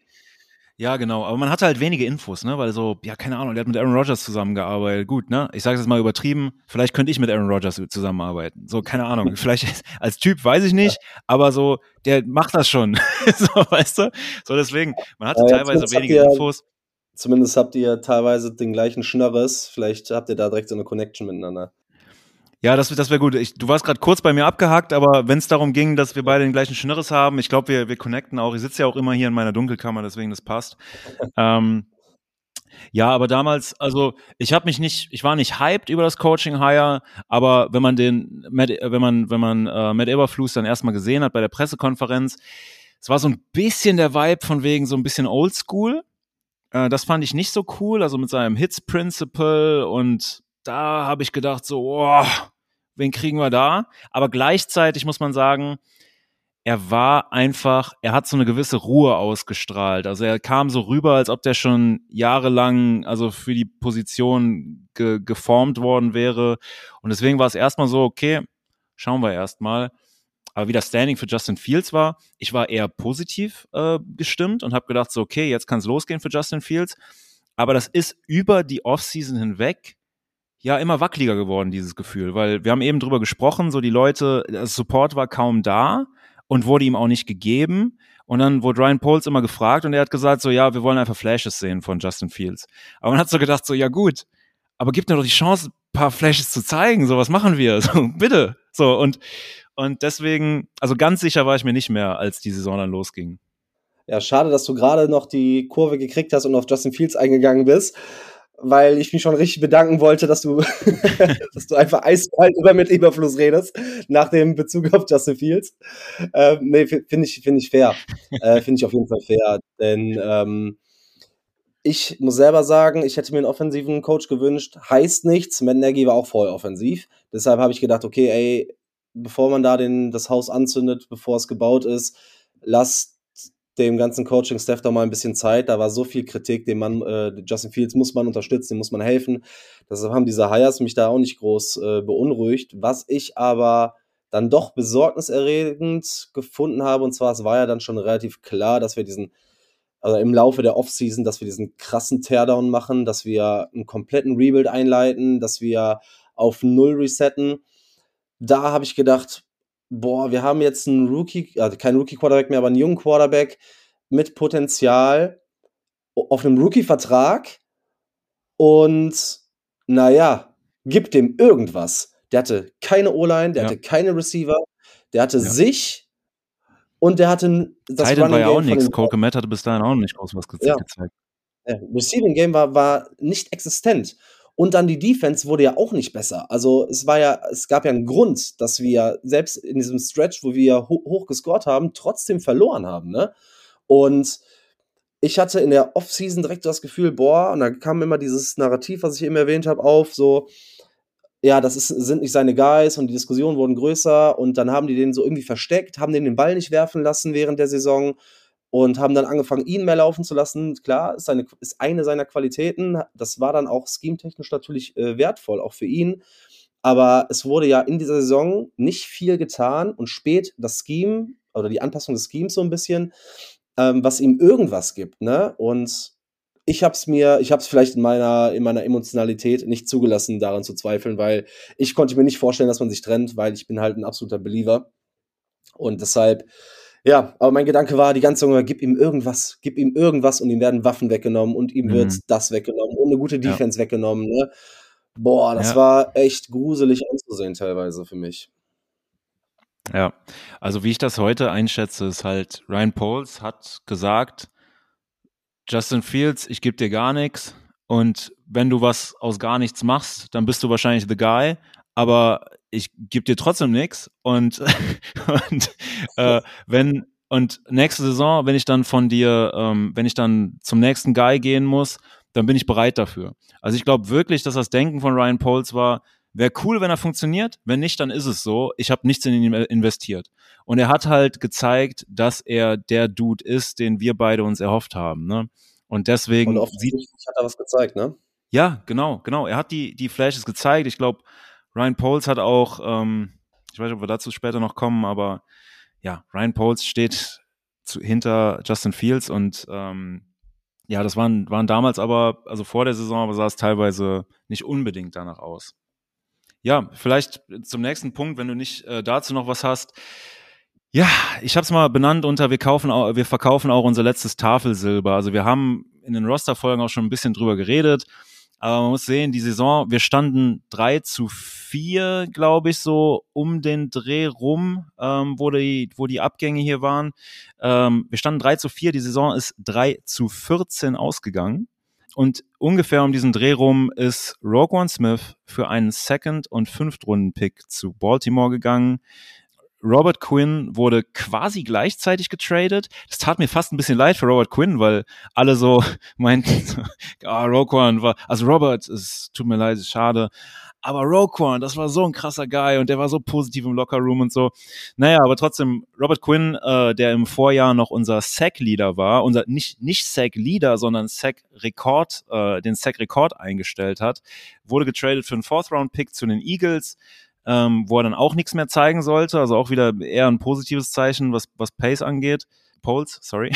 Ja, genau. Aber man hatte halt wenige Infos, ne? Weil so, ja, keine Ahnung, der hat mit Aaron Rodgers zusammengearbeitet. Gut, ne? Ich sage es jetzt mal übertrieben. Vielleicht könnte ich mit Aaron Rodgers zusammenarbeiten. So, keine Ahnung. Vielleicht als Typ weiß ich nicht, aber so, der macht das schon. so, weißt du? So, deswegen, man hatte ja, teilweise wenige ihr, Infos. Zumindest habt ihr teilweise den gleichen Schnörres. Vielleicht habt ihr da direkt so eine Connection miteinander. Ja, das, das wäre gut. Ich, du warst gerade kurz bei mir abgehakt, aber wenn es darum ging, dass wir beide den gleichen Schnürres haben, ich glaube, wir, wir connecten auch. Ich sitze ja auch immer hier in meiner Dunkelkammer, deswegen das passt. ähm, ja, aber damals, also ich habe mich nicht, ich war nicht hyped über das Coaching Hire, aber wenn man den, wenn man, wenn man äh, Matt Eberflus dann erstmal gesehen hat bei der Pressekonferenz, es war so ein bisschen der Vibe von wegen so ein bisschen Oldschool. Äh, das fand ich nicht so cool, also mit seinem Hits Principle und da habe ich gedacht, so, oh, wen kriegen wir da? Aber gleichzeitig muss man sagen, er war einfach, er hat so eine gewisse Ruhe ausgestrahlt. Also er kam so rüber, als ob der schon jahrelang, also für die Position ge geformt worden wäre. Und deswegen war es erstmal so, okay, schauen wir erstmal. Aber wie das Standing für Justin Fields war, ich war eher positiv äh, gestimmt und habe gedacht, so, okay, jetzt kann es losgehen für Justin Fields. Aber das ist über die Offseason hinweg ja immer wackeliger geworden, dieses Gefühl, weil wir haben eben drüber gesprochen, so die Leute, das Support war kaum da und wurde ihm auch nicht gegeben. Und dann wurde Ryan Poles immer gefragt und er hat gesagt, so ja, wir wollen einfach Flashes sehen von Justin Fields. Aber man hat so gedacht, so ja gut, aber gib mir doch die Chance, paar Flashes zu zeigen, so was machen wir, so bitte. So und und deswegen, also ganz sicher war ich mir nicht mehr, als die Saison dann losging. Ja, schade, dass du gerade noch die Kurve gekriegt hast und auf Justin Fields eingegangen bist, weil ich mich schon richtig bedanken wollte, dass du, dass du einfach eiskalt über mit Überfluss redest, nach dem Bezug auf Justin Fields. Ähm, nee, finde ich, finde ich fair. Äh, finde ich auf jeden Fall fair, denn ähm, ich muss selber sagen, ich hätte mir einen offensiven Coach gewünscht. Heißt nichts, Matt war auch voll offensiv. Deshalb habe ich gedacht, okay, ey, bevor man da den, das Haus anzündet, bevor es gebaut ist, lasst dem ganzen Coaching-Staff da mal ein bisschen Zeit. Da war so viel Kritik, den Mann, äh, Justin Fields muss man unterstützen, dem muss man helfen. Deshalb haben diese Hires mich da auch nicht groß äh, beunruhigt. Was ich aber dann doch besorgniserregend gefunden habe, und zwar, es war ja dann schon relativ klar, dass wir diesen also im Laufe der Offseason, dass wir diesen krassen Teardown machen, dass wir einen kompletten Rebuild einleiten, dass wir auf Null resetten. Da habe ich gedacht, boah, wir haben jetzt einen Rookie, also kein Rookie-Quarterback mehr, aber einen jungen Quarterback mit Potenzial auf einem Rookie-Vertrag und naja, gibt dem irgendwas. Der hatte keine O-Line, der ja. hatte keine Receiver, der hatte ja. sich und der hatte das Titan Running war ja auch nichts. Cole Komet hatte bis dahin auch nicht groß was gezeigt. Ja, Receiving Game war, war nicht existent. Und dann die Defense wurde ja auch nicht besser. Also es war ja, es gab ja einen Grund, dass wir selbst in diesem Stretch, wo wir ho hoch gescored haben, trotzdem verloren haben. Ne? Und ich hatte in der Offseason direkt das Gefühl, boah, und da kam immer dieses Narrativ, was ich eben erwähnt habe, auf, so, ja, das ist, sind nicht seine Guys und die Diskussionen wurden größer und dann haben die den so irgendwie versteckt, haben den den Ball nicht werfen lassen während der Saison und haben dann angefangen, ihn mehr laufen zu lassen. Klar, ist, seine, ist eine seiner Qualitäten. Das war dann auch schemetechnisch natürlich äh, wertvoll, auch für ihn. Aber es wurde ja in dieser Saison nicht viel getan und spät das Scheme oder die Anpassung des Schemes so ein bisschen, ähm, was ihm irgendwas gibt. Ne? Und ich habe es mir, ich habe es vielleicht in meiner, in meiner Emotionalität nicht zugelassen, daran zu zweifeln, weil ich konnte mir nicht vorstellen, dass man sich trennt, weil ich bin halt ein absoluter Believer. Und deshalb, ja, aber mein Gedanke war die ganze Zeit, gib ihm irgendwas, gib ihm irgendwas und ihm werden Waffen weggenommen und ihm mhm. wird das weggenommen und eine gute Defense ja. weggenommen. Ne? Boah, das ja. war echt gruselig anzusehen teilweise für mich. Ja, also wie ich das heute einschätze, ist halt, Ryan Poles hat gesagt, Justin Fields, ich gebe dir gar nichts. Und wenn du was aus gar nichts machst, dann bist du wahrscheinlich the guy. Aber ich gebe dir trotzdem nichts. Und, und äh, wenn und nächste Saison, wenn ich dann von dir, ähm, wenn ich dann zum nächsten Guy gehen muss, dann bin ich bereit dafür. Also ich glaube wirklich, dass das Denken von Ryan Poles war, wäre cool, wenn er funktioniert. Wenn nicht, dann ist es so. Ich habe nichts in ihn investiert. Und er hat halt gezeigt, dass er der Dude ist, den wir beide uns erhofft haben. Ne? Und deswegen. Und offensichtlich hat er was gezeigt, ne? Ja, genau, genau. Er hat die, die Flashes gezeigt. Ich glaube, Ryan Poles hat auch, ähm, ich weiß nicht, ob wir dazu später noch kommen, aber ja, Ryan Poles steht zu, hinter Justin Fields und ähm, ja, das waren, waren damals aber, also vor der Saison, aber sah es teilweise nicht unbedingt danach aus. Ja, vielleicht zum nächsten Punkt, wenn du nicht äh, dazu noch was hast. Ja, ich habe es mal benannt unter wir kaufen wir verkaufen auch unser letztes Tafelsilber. Also wir haben in den Roster-Folgen auch schon ein bisschen drüber geredet. Aber man muss sehen, die Saison, wir standen drei zu vier, glaube ich, so um den Dreh rum, ähm, wo, die, wo die Abgänge hier waren. Ähm, wir standen drei zu vier, die Saison ist drei zu 14 ausgegangen. Und ungefähr um diesen Dreh rum ist Rogue One Smith für einen Second- und Fünftrunden-Pick zu Baltimore gegangen. Robert Quinn wurde quasi gleichzeitig getradet. Das tat mir fast ein bisschen leid für Robert Quinn, weil alle so meinten, ah, Roquan war, also Robert, es tut mir leid, ist schade. Aber Roquan, das war so ein krasser Guy und der war so positiv im Lockerroom und so. Naja, aber trotzdem, Robert Quinn, äh, der im Vorjahr noch unser Sack-Leader war, unser nicht, nicht Sack-Leader, sondern Sack-Rekord, äh, den Sack-Rekord eingestellt hat, wurde getradet für einen Fourth-Round-Pick zu den Eagles ähm, wo er dann auch nichts mehr zeigen sollte. Also auch wieder eher ein positives Zeichen, was, was Pace angeht. Poles, sorry.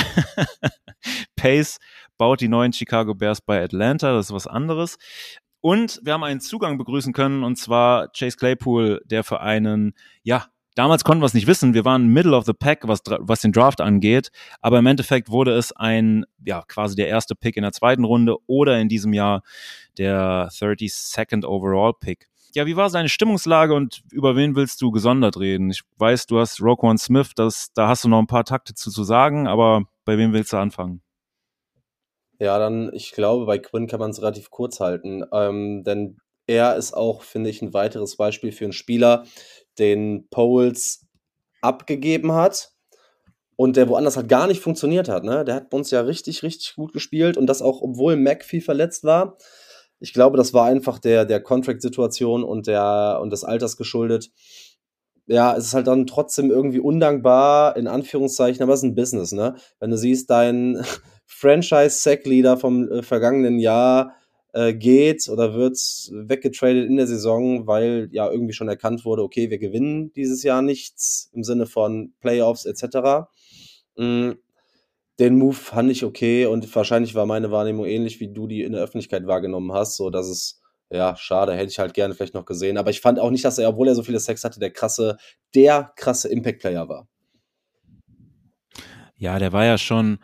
Pace baut die neuen Chicago Bears bei Atlanta, das ist was anderes. Und wir haben einen Zugang begrüßen können, und zwar Chase Claypool, der für einen, ja, damals konnten wir es nicht wissen, wir waren Middle of the Pack, was, was den Draft angeht, aber im Endeffekt wurde es ein, ja, quasi der erste Pick in der zweiten Runde oder in diesem Jahr der 32nd Overall Pick. Ja, wie war seine Stimmungslage und über wen willst du gesondert reden? Ich weiß, du hast Roquan Smith, das, da hast du noch ein paar Takte zu, zu sagen, aber bei wem willst du anfangen? Ja, dann, ich glaube, bei Quinn kann man es relativ kurz halten, ähm, denn er ist auch, finde ich, ein weiteres Beispiel für einen Spieler, den Poles abgegeben hat und der woanders halt gar nicht funktioniert hat. Ne? Der hat bei uns ja richtig, richtig gut gespielt und das auch, obwohl McPhee verletzt war. Ich glaube, das war einfach der, der Contract-Situation und, und des Alters geschuldet. Ja, es ist halt dann trotzdem irgendwie undankbar, in Anführungszeichen, aber es ist ein Business, ne? Wenn du siehst, dein Franchise-Sack-Leader vom äh, vergangenen Jahr äh, geht oder wird weggetradet in der Saison, weil ja irgendwie schon erkannt wurde, okay, wir gewinnen dieses Jahr nichts im Sinne von Playoffs etc. Mhm. Den Move fand ich okay und wahrscheinlich war meine Wahrnehmung ähnlich, wie du die in der Öffentlichkeit wahrgenommen hast, so dass es ja, schade, hätte ich halt gerne vielleicht noch gesehen. Aber ich fand auch nicht, dass er, obwohl er so viele Sex hatte, der krasse, der krasse Impact-Player war. Ja, der war ja schon,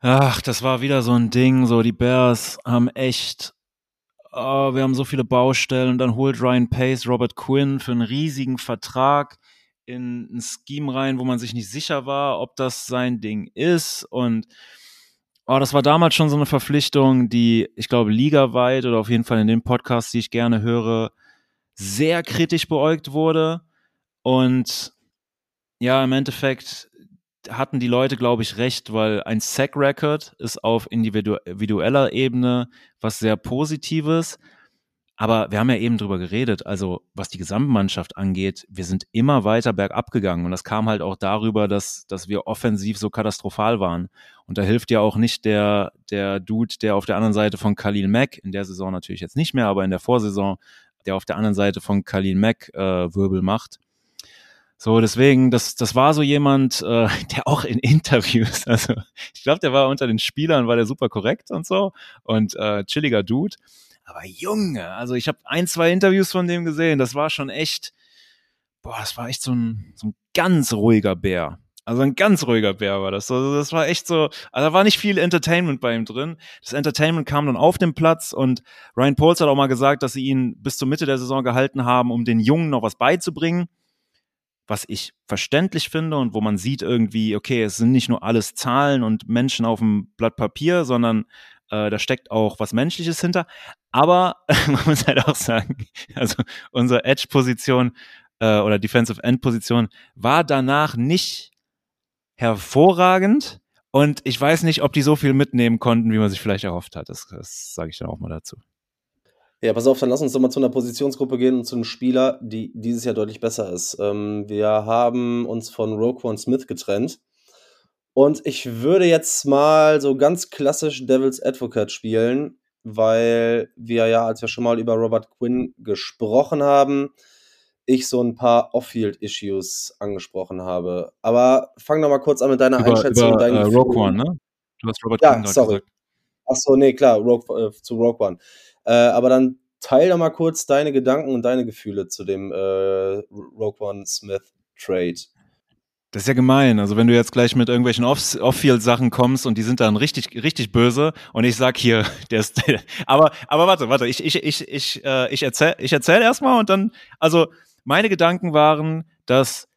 ach, das war wieder so ein Ding, so die Bears haben echt, oh, wir haben so viele Baustellen und dann holt Ryan Pace Robert Quinn für einen riesigen Vertrag in ein Scheme rein, wo man sich nicht sicher war, ob das sein Ding ist. Und oh, das war damals schon so eine Verpflichtung, die, ich glaube, ligaweit oder auf jeden Fall in den Podcasts, die ich gerne höre, sehr kritisch beäugt wurde. Und ja, im Endeffekt hatten die Leute, glaube ich, recht, weil ein Sack-Record ist auf individueller Ebene was sehr Positives. Aber wir haben ja eben drüber geredet, also was die Gesamtmannschaft angeht, wir sind immer weiter bergab gegangen. Und das kam halt auch darüber, dass, dass wir offensiv so katastrophal waren. Und da hilft ja auch nicht der, der Dude, der auf der anderen Seite von Khalil Mack, in der Saison natürlich jetzt nicht mehr, aber in der Vorsaison, der auf der anderen Seite von Khalil Mack äh, Wirbel macht. So, deswegen, das, das war so jemand, äh, der auch in Interviews, also ich glaube, der war unter den Spielern, war der super korrekt und so und äh, chilliger Dude. Aber Junge, also ich habe ein, zwei Interviews von dem gesehen, das war schon echt, boah, das war echt so ein, so ein ganz ruhiger Bär. Also ein ganz ruhiger Bär war das. Also das war echt so, also da war nicht viel Entertainment bei ihm drin. Das Entertainment kam dann auf dem Platz und Ryan Pauls hat auch mal gesagt, dass sie ihn bis zur Mitte der Saison gehalten haben, um den Jungen noch was beizubringen. Was ich verständlich finde und wo man sieht irgendwie, okay, es sind nicht nur alles Zahlen und Menschen auf dem Blatt Papier, sondern äh, da steckt auch was Menschliches hinter. Aber man muss halt auch sagen, also unsere Edge-Position äh, oder Defensive End-Position war danach nicht hervorragend. Und ich weiß nicht, ob die so viel mitnehmen konnten, wie man sich vielleicht erhofft hat. Das, das sage ich dann auch mal dazu. Ja, pass auf, dann lass uns doch mal zu einer Positionsgruppe gehen und zu einem Spieler, die dieses Jahr deutlich besser ist. Ähm, wir haben uns von Roquan Smith getrennt. Und ich würde jetzt mal so ganz klassisch Devil's Advocate spielen, weil wir ja, als wir schon mal über Robert Quinn gesprochen haben, ich so ein paar Off-Field-Issues angesprochen habe. Aber fang doch mal kurz an mit deiner über, Einschätzung. Über, äh, Rogue One, ne? Du hast Robert ja, Quinn sorry. gesagt. Achso, nee, klar, Rogue, äh, zu Rogue One. Äh, aber dann teil doch mal kurz deine Gedanken und deine Gefühle zu dem äh, Rogue One Smith Trade. Das ist ja gemein. Also wenn du jetzt gleich mit irgendwelchen Off-Field-Sachen kommst und die sind dann richtig, richtig böse und ich sag hier, der ist, aber, aber warte, warte, ich, ich, ich, ich, äh, ich erzähl, ich erzähl erstmal und dann, also meine Gedanken waren, dass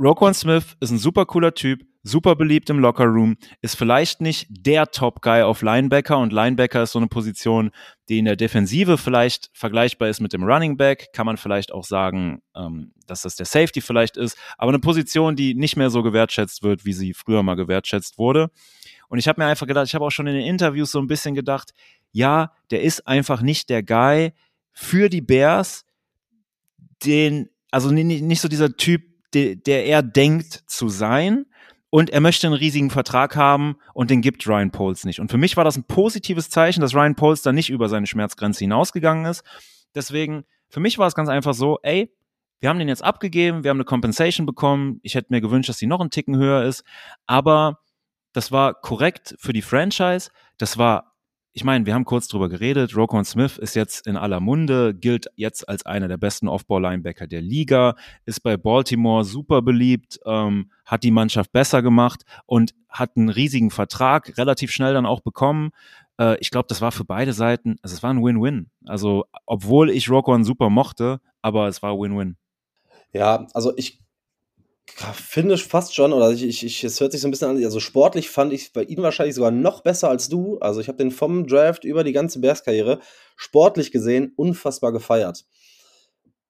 Roquan Smith ist ein super cooler Typ, super beliebt im Lockerroom, ist vielleicht nicht der Top-Guy auf Linebacker und Linebacker ist so eine Position, die in der Defensive vielleicht vergleichbar ist mit dem Running Back, kann man vielleicht auch sagen, ähm, dass das der Safety vielleicht ist, aber eine Position, die nicht mehr so gewertschätzt wird, wie sie früher mal gewertschätzt wurde. Und ich habe mir einfach gedacht, ich habe auch schon in den Interviews so ein bisschen gedacht, ja, der ist einfach nicht der Guy für die Bears, den, also nicht, nicht so dieser Typ, der, der er denkt zu sein. Und er möchte einen riesigen Vertrag haben und den gibt Ryan Poles nicht. Und für mich war das ein positives Zeichen, dass Ryan Poles da nicht über seine Schmerzgrenze hinausgegangen ist. Deswegen, für mich war es ganz einfach so, ey, wir haben den jetzt abgegeben, wir haben eine Compensation bekommen. Ich hätte mir gewünscht, dass die noch einen Ticken höher ist. Aber das war korrekt für die Franchise. Das war ich meine, wir haben kurz drüber geredet. Rokon Smith ist jetzt in aller Munde, gilt jetzt als einer der besten Off-Ball-Linebacker der Liga, ist bei Baltimore super beliebt, ähm, hat die Mannschaft besser gemacht und hat einen riesigen Vertrag relativ schnell dann auch bekommen. äh, ich glaube, das war für beide Seiten, also es war ein Win-Win. Also, obwohl ich Rock One super mochte, aber es war Win-Win. Ja, also ich finde fast schon, oder ich, ich, ich, es hört sich so ein bisschen an, also sportlich fand ich bei ihm wahrscheinlich sogar noch besser als du. Also ich habe den vom Draft über die ganze Bears-Karriere sportlich gesehen unfassbar gefeiert.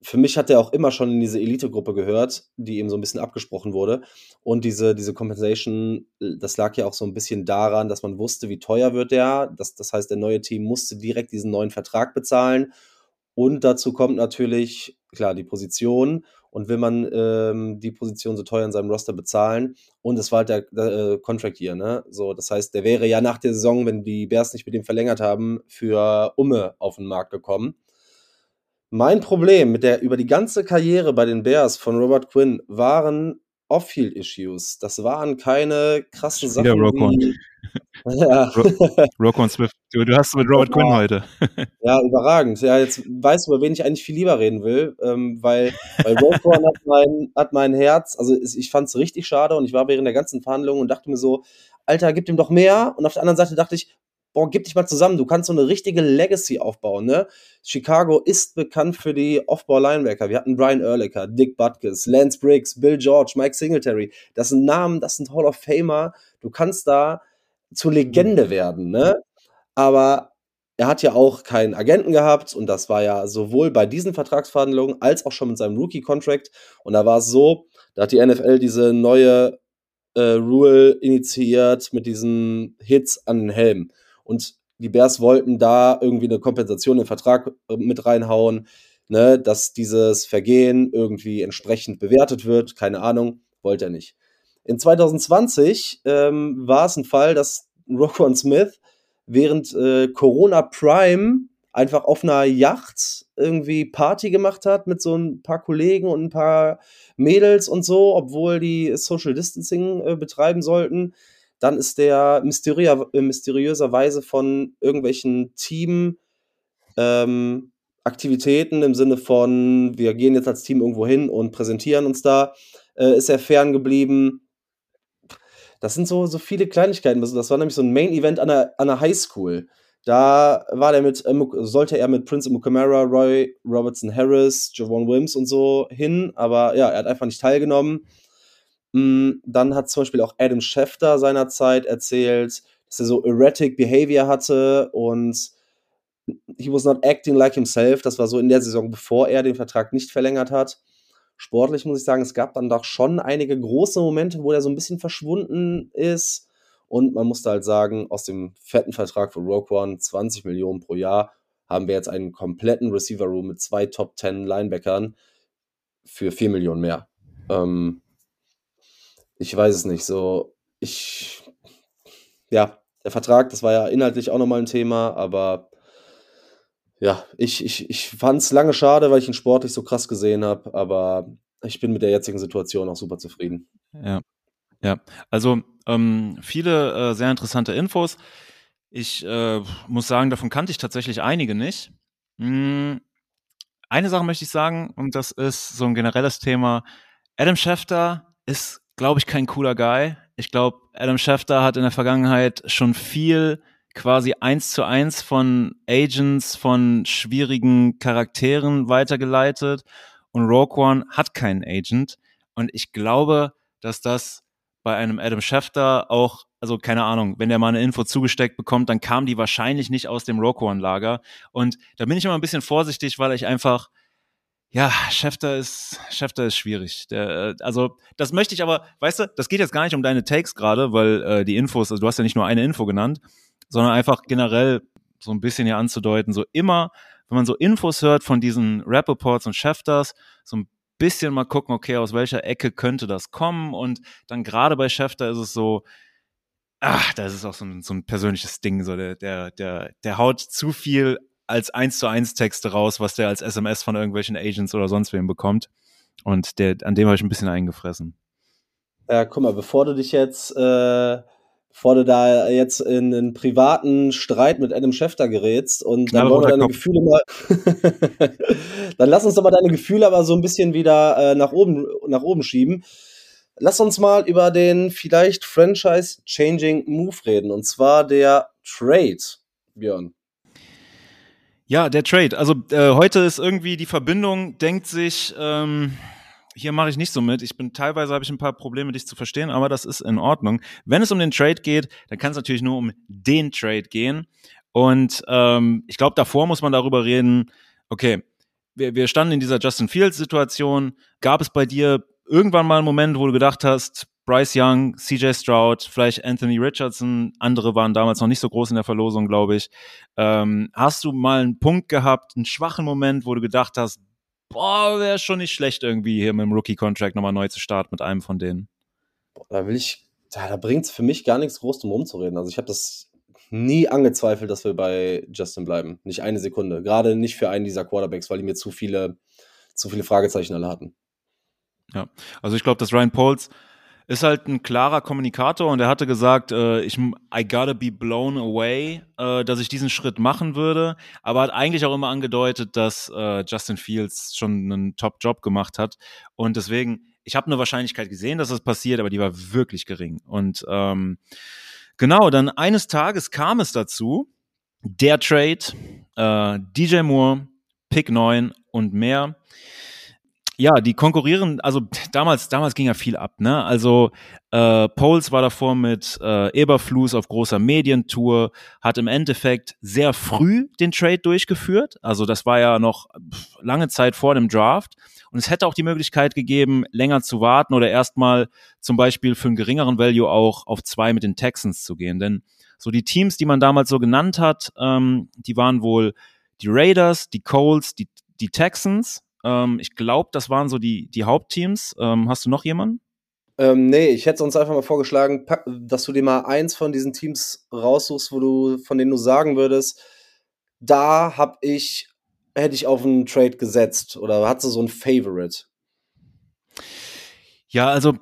Für mich hat er auch immer schon in diese Elite-Gruppe gehört, die ihm so ein bisschen abgesprochen wurde. Und diese, diese Compensation, das lag ja auch so ein bisschen daran, dass man wusste, wie teuer wird der. Das, das heißt, der neue Team musste direkt diesen neuen Vertrag bezahlen. Und dazu kommt natürlich, klar, die Position und will man ähm, die Position so teuer in seinem Roster bezahlen. Und es war halt der, der äh, Contract Year, ne? So, das heißt, der wäre ja nach der Saison, wenn die Bears nicht mit ihm verlängert haben, für Umme auf den Markt gekommen. Mein Problem mit der über die ganze Karriere bei den Bears von Robert Quinn waren Off-Field-Issues. Das waren keine krassen Sachen. Wie, ja. Roquan Swift. Du, du hast mit Robert Quinn heute. ja, überragend. Ja, jetzt weißt du, über wen ich eigentlich viel lieber reden will, ähm, weil, weil Roquan hat, mein, hat mein Herz, also ich fand es richtig schade und ich war während der ganzen Verhandlungen und dachte mir so, Alter, gib ihm doch mehr. Und auf der anderen Seite dachte ich, boah, gib dich mal zusammen, du kannst so eine richtige Legacy aufbauen, ne? Chicago ist bekannt für die Off-Ball-Linebacker. Wir hatten Brian Ehrlicher, Dick Butkus, Lance Briggs, Bill George, Mike Singletary. Das sind Namen, das sind Hall of Famer. Du kannst da zur Legende werden, ne? Aber er hat ja auch keinen Agenten gehabt und das war ja sowohl bei diesen Vertragsverhandlungen als auch schon mit seinem Rookie-Contract. Und da war es so, da hat die NFL diese neue äh, Rule initiiert mit diesen Hits an den Helm. Und die Bears wollten da irgendwie eine Kompensation im Vertrag äh, mit reinhauen, ne, dass dieses Vergehen irgendwie entsprechend bewertet wird. Keine Ahnung, wollte er nicht. In 2020 ähm, war es ein Fall, dass Roquan Smith während äh, Corona Prime einfach auf einer Yacht irgendwie Party gemacht hat mit so ein paar Kollegen und ein paar Mädels und so, obwohl die Social Distancing äh, betreiben sollten. Dann ist der mysteriö äh, mysteriöserweise von irgendwelchen Team ähm, Aktivitäten im Sinne von, wir gehen jetzt als Team irgendwo hin und präsentieren uns da, äh, ist er ferngeblieben. Das sind so, so viele Kleinigkeiten. Das war nämlich so ein Main-Event an der, an der Highschool. Da war der mit, äh, sollte er mit Prince Mukamara, Roy Robertson Harris, Javon Wims und so hin, aber ja, er hat einfach nicht teilgenommen. Mm, dann hat zum Beispiel auch Adam Schefter seinerzeit erzählt, dass er so erratic Behavior hatte und he was not acting like himself. Das war so in der Saison, bevor er den Vertrag nicht verlängert hat sportlich muss ich sagen, es gab dann doch schon einige große Momente, wo er so ein bisschen verschwunden ist. Und man musste halt sagen, aus dem fetten Vertrag von Rogue One, 20 Millionen pro Jahr, haben wir jetzt einen kompletten Receiver Room mit zwei Top 10 Linebackern für 4 Millionen mehr. Ähm, ich weiß es nicht. So, ich, ja, der Vertrag, das war ja inhaltlich auch nochmal ein Thema, aber ja, ich, ich, ich fand es lange schade, weil ich ihn sportlich so krass gesehen habe, aber ich bin mit der jetzigen Situation auch super zufrieden. Ja, ja. Also ähm, viele äh, sehr interessante Infos. Ich äh, muss sagen, davon kannte ich tatsächlich einige nicht. Hm, eine Sache möchte ich sagen, und das ist so ein generelles Thema. Adam Schefter ist, glaube ich, kein cooler Guy. Ich glaube, Adam Schefter hat in der Vergangenheit schon viel quasi eins zu eins von Agents, von schwierigen Charakteren weitergeleitet. Und Rogue One hat keinen Agent. Und ich glaube, dass das bei einem Adam Schefter auch, also keine Ahnung, wenn der mal eine Info zugesteckt bekommt, dann kam die wahrscheinlich nicht aus dem Rogue One Lager. Und da bin ich immer ein bisschen vorsichtig, weil ich einfach, ja, Schefter ist, Schefter ist schwierig. Der, äh, also, das möchte ich aber, weißt du, das geht jetzt gar nicht um deine Takes gerade, weil äh, die Infos, also du hast ja nicht nur eine Info genannt, sondern einfach generell so ein bisschen hier anzudeuten, so immer, wenn man so Infos hört von diesen Rap-Reports und Chefters, so ein bisschen mal gucken, okay, aus welcher Ecke könnte das kommen und dann gerade bei Schefter ist es so, ach, das ist auch so ein, so ein persönliches Ding, so der, der, der, der haut zu viel als eins zu eins Texte raus, was der als SMS von irgendwelchen Agents oder sonst wem bekommt. Und der, an dem habe ich ein bisschen eingefressen. Ja, guck mal, bevor du dich jetzt äh, bevor du da jetzt in einen privaten Streit mit Adam Schefter gerätst und dann wollen wir deine Kopf. Gefühle mal, dann lass uns doch mal deine Gefühle aber so ein bisschen wieder äh, nach oben, nach oben schieben. Lass uns mal über den vielleicht Franchise-Changing Move reden und zwar der Trade Björn. Ja, der Trade. Also äh, heute ist irgendwie die Verbindung, denkt sich, ähm, hier mache ich nicht so mit. Ich bin teilweise habe ich ein paar Probleme, dich zu verstehen, aber das ist in Ordnung. Wenn es um den Trade geht, dann kann es natürlich nur um den Trade gehen. Und ähm, ich glaube, davor muss man darüber reden. Okay, wir, wir standen in dieser Justin Fields Situation. Gab es bei dir irgendwann mal einen Moment, wo du gedacht hast, Bryce Young, CJ Stroud, vielleicht Anthony Richardson, andere waren damals noch nicht so groß in der Verlosung, glaube ich. Ähm, hast du mal einen Punkt gehabt, einen schwachen Moment, wo du gedacht hast, boah, wäre schon nicht schlecht, irgendwie hier mit dem Rookie-Contract nochmal neu zu starten mit einem von denen? Da will ich, da, da bringt es für mich gar nichts groß drum rumzureden. Also ich habe das nie angezweifelt, dass wir bei Justin bleiben. Nicht eine Sekunde. Gerade nicht für einen dieser Quarterbacks, weil die mir zu viele, zu viele Fragezeichen alle hatten. Ja, also ich glaube, dass Ryan Pauls ist halt ein klarer Kommunikator und er hatte gesagt, äh, ich I gotta be blown away, äh, dass ich diesen Schritt machen würde, aber hat eigentlich auch immer angedeutet, dass äh, Justin Fields schon einen Top-Job gemacht hat. Und deswegen, ich habe eine Wahrscheinlichkeit gesehen, dass das passiert, aber die war wirklich gering. Und ähm, genau, dann eines Tages kam es dazu, der Trade, äh, DJ Moore, Pick 9 und mehr ja, die konkurrieren, also damals, damals ging ja viel ab, ne? Also äh, Poles war davor mit äh, Eberflus auf großer Medientour, hat im Endeffekt sehr früh den Trade durchgeführt. Also das war ja noch lange Zeit vor dem Draft. Und es hätte auch die Möglichkeit gegeben, länger zu warten oder erstmal zum Beispiel für einen geringeren Value auch auf zwei mit den Texans zu gehen. Denn so die Teams, die man damals so genannt hat, ähm, die waren wohl die Raiders, die Coles, die, die Texans ähm, ich glaube, das waren so die, die Hauptteams. Ähm, hast du noch jemanden? Ähm, nee, ich hätte uns einfach mal vorgeschlagen, dass du dir mal eins von diesen Teams raussuchst, wo du, von denen du sagen würdest, da hab ich, hätte ich auf einen Trade gesetzt oder hat du so ein Favorite? Ja, also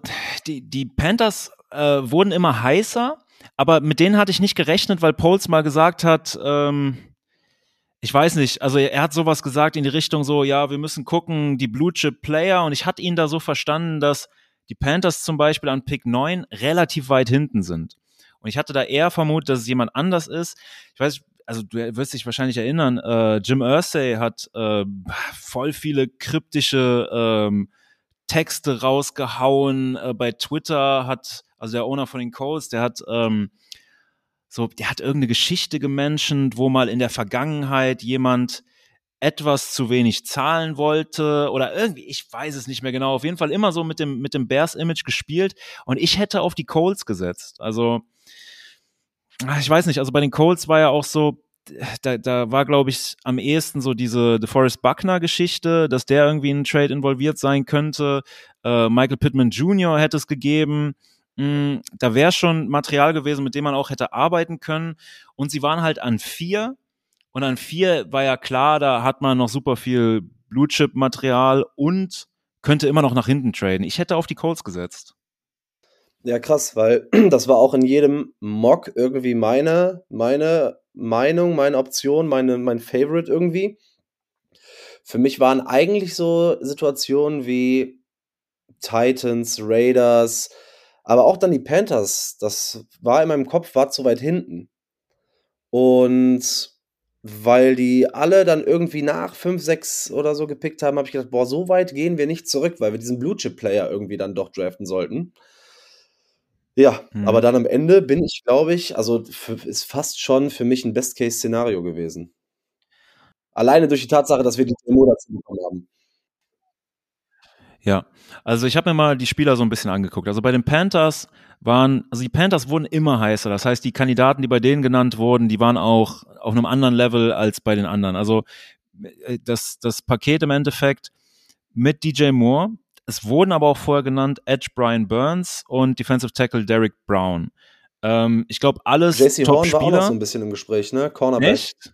die, die Panthers äh, wurden immer heißer, aber mit denen hatte ich nicht gerechnet, weil Poles mal gesagt hat, ähm, ich weiß nicht, also er hat sowas gesagt in die Richtung so, ja, wir müssen gucken, die Blue Chip Player und ich hatte ihn da so verstanden, dass die Panthers zum Beispiel an Pick 9 relativ weit hinten sind. Und ich hatte da eher vermutet, dass es jemand anders ist. Ich weiß, also du wirst dich wahrscheinlich erinnern, äh, Jim Irsay hat äh, voll viele kryptische ähm, Texte rausgehauen. Äh, bei Twitter hat, also der Owner von den Colts, der hat ähm, so, der hat irgendeine Geschichte gemenschent, wo mal in der Vergangenheit jemand etwas zu wenig zahlen wollte oder irgendwie, ich weiß es nicht mehr genau. Auf jeden Fall immer so mit dem, mit dem Bears-Image gespielt und ich hätte auf die Colts gesetzt. Also, ah, ich weiß nicht, also bei den Colts war ja auch so, da, da war, glaube ich, am ehesten so diese DeForest Buckner-Geschichte, dass der irgendwie in einen Trade involviert sein könnte. Äh, Michael Pittman Jr. hätte es gegeben. Mm, da wäre schon Material gewesen, mit dem man auch hätte arbeiten können. Und sie waren halt an vier. Und an vier war ja klar, da hat man noch super viel Blue Chip Material und könnte immer noch nach hinten traden. Ich hätte auf die Colts gesetzt. Ja, krass, weil das war auch in jedem Mock irgendwie meine, meine Meinung, meine Option, meine, mein Favorite irgendwie. Für mich waren eigentlich so Situationen wie Titans, Raiders, aber auch dann die Panthers, das war in meinem Kopf, war zu weit hinten. Und weil die alle dann irgendwie nach 5, 6 oder so gepickt haben, habe ich gedacht, boah, so weit gehen wir nicht zurück, weil wir diesen Blue Chip Player irgendwie dann doch draften sollten. Ja, mhm. aber dann am Ende bin ich, glaube ich, also ist fast schon für mich ein Best-Case-Szenario gewesen. Alleine durch die Tatsache, dass wir die Demo dazu bekommen haben. Ja, also ich habe mir mal die Spieler so ein bisschen angeguckt. Also bei den Panthers waren, also die Panthers wurden immer heißer. Das heißt, die Kandidaten, die bei denen genannt wurden, die waren auch auf einem anderen Level als bei den anderen. Also äh, das, das Paket im Endeffekt mit DJ Moore. Es wurden aber auch vorher genannt Edge Brian Burns und Defensive Tackle Derek Brown. Ähm, ich glaube, alles Top-Spieler. war auch noch so ein bisschen im Gespräch, ne? Cornerback. Echt?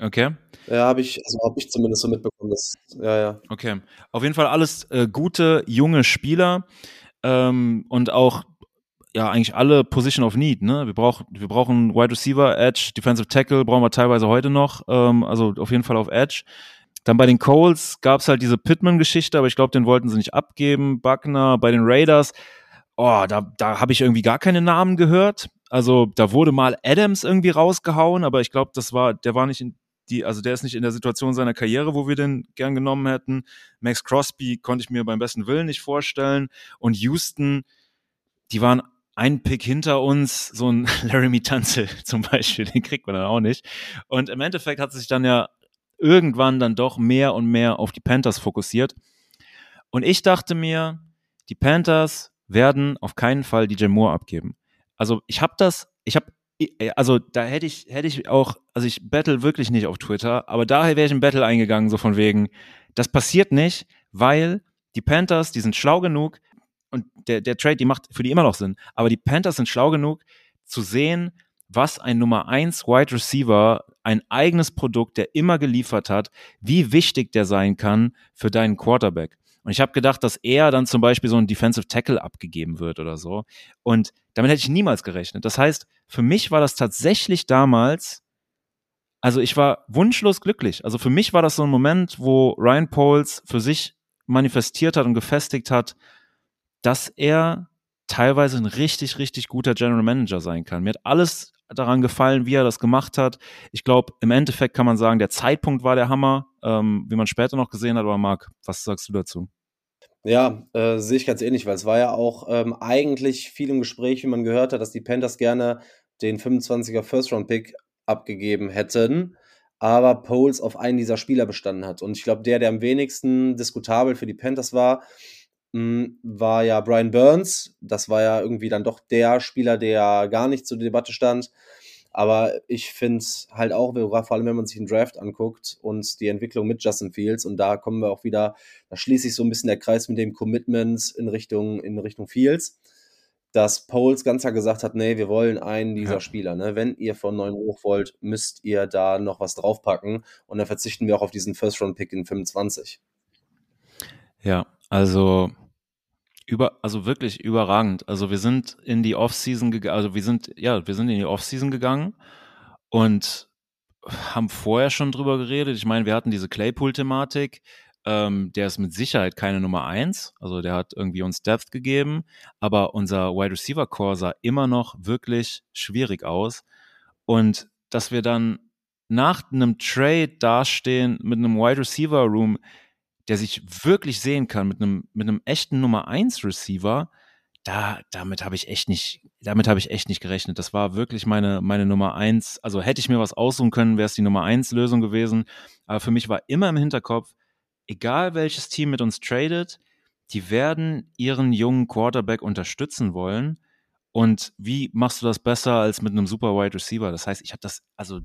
Okay. Ja, habe ich, also habe ich zumindest so mitbekommen. Dass, ja, ja. Okay. Auf jeden Fall alles äh, gute, junge Spieler ähm, und auch ja eigentlich alle Position of Need. Ne? Wir, brauch, wir brauchen Wide Receiver, Edge, Defensive Tackle brauchen wir teilweise heute noch. Ähm, also auf jeden Fall auf Edge. Dann bei den Coles gab es halt diese Pittman-Geschichte, aber ich glaube, den wollten sie nicht abgeben. Buckner bei den Raiders, oh, da, da habe ich irgendwie gar keine Namen gehört. Also da wurde mal Adams irgendwie rausgehauen, aber ich glaube, das war, der war nicht in die, also der ist nicht in der Situation seiner Karriere, wo wir den gern genommen hätten. Max Crosby konnte ich mir beim besten Willen nicht vorstellen. Und Houston, die waren ein Pick hinter uns, so ein Laramie Tanzel zum Beispiel, den kriegt man dann auch nicht. Und im Endeffekt hat sich dann ja irgendwann dann doch mehr und mehr auf die Panthers fokussiert. Und ich dachte mir, die Panthers werden auf keinen Fall DJ Moore abgeben. Also ich habe das, ich habe, also da hätte ich, hätte ich auch, also ich battle wirklich nicht auf Twitter, aber daher wäre ich in Battle eingegangen, so von wegen, das passiert nicht, weil die Panthers, die sind schlau genug und der, der Trade, die macht für die immer noch Sinn, aber die Panthers sind schlau genug zu sehen, was ein Nummer 1 Wide Receiver, ein eigenes Produkt, der immer geliefert hat, wie wichtig der sein kann für deinen Quarterback. Und ich habe gedacht, dass er dann zum Beispiel so ein Defensive Tackle abgegeben wird oder so. Und damit hätte ich niemals gerechnet. Das heißt, für mich war das tatsächlich damals, also ich war wunschlos glücklich. Also für mich war das so ein Moment, wo Ryan Poles für sich manifestiert hat und gefestigt hat, dass er teilweise ein richtig, richtig guter General Manager sein kann. Mir hat alles daran gefallen, wie er das gemacht hat. Ich glaube, im Endeffekt kann man sagen, der Zeitpunkt war der Hammer, ähm, wie man später noch gesehen hat. Aber Marc, was sagst du dazu? Ja, äh, sehe ich ganz ähnlich, weil es war ja auch ähm, eigentlich viel im Gespräch, wie man gehört hat, dass die Panthers gerne den 25er First-Round-Pick abgegeben hätten, aber Poles auf einen dieser Spieler bestanden hat. Und ich glaube, der, der am wenigsten diskutabel für die Panthers war, hm, war ja Brian Burns. Das war ja irgendwie dann doch der Spieler, der gar nicht zur Debatte stand. Aber ich finde halt auch, vor allem wenn man sich den Draft anguckt und die Entwicklung mit Justin Fields, und da kommen wir auch wieder, da schließt sich so ein bisschen der Kreis mit dem Commitment in Richtung, in Richtung Fields, dass Poles ganz klar gesagt hat, nee, wir wollen einen dieser ja. Spieler. Ne? Wenn ihr von neun hoch wollt, müsst ihr da noch was draufpacken. Und dann verzichten wir auch auf diesen First-Round-Pick in 25. Ja, also über, also wirklich überragend. Also wir sind in die Offseason gegangen, also wir sind, ja, wir sind in die Offseason gegangen und haben vorher schon drüber geredet. Ich meine, wir hatten diese Claypool-Thematik. Ähm, der ist mit Sicherheit keine Nummer eins. Also der hat irgendwie uns Depth gegeben, aber unser Wide Receiver Core sah immer noch wirklich schwierig aus. Und dass wir dann nach einem Trade dastehen mit einem Wide Receiver Room, der sich wirklich sehen kann mit einem, mit einem echten Nummer 1 Receiver, da, damit habe ich echt nicht, damit habe ich echt nicht gerechnet. Das war wirklich meine, meine Nummer eins. Also hätte ich mir was aussuchen können, wäre es die Nummer eins Lösung gewesen. Aber für mich war immer im Hinterkopf, egal welches Team mit uns tradet, die werden ihren jungen Quarterback unterstützen wollen. Und wie machst du das besser als mit einem super Wide Receiver? Das heißt, ich habe das, also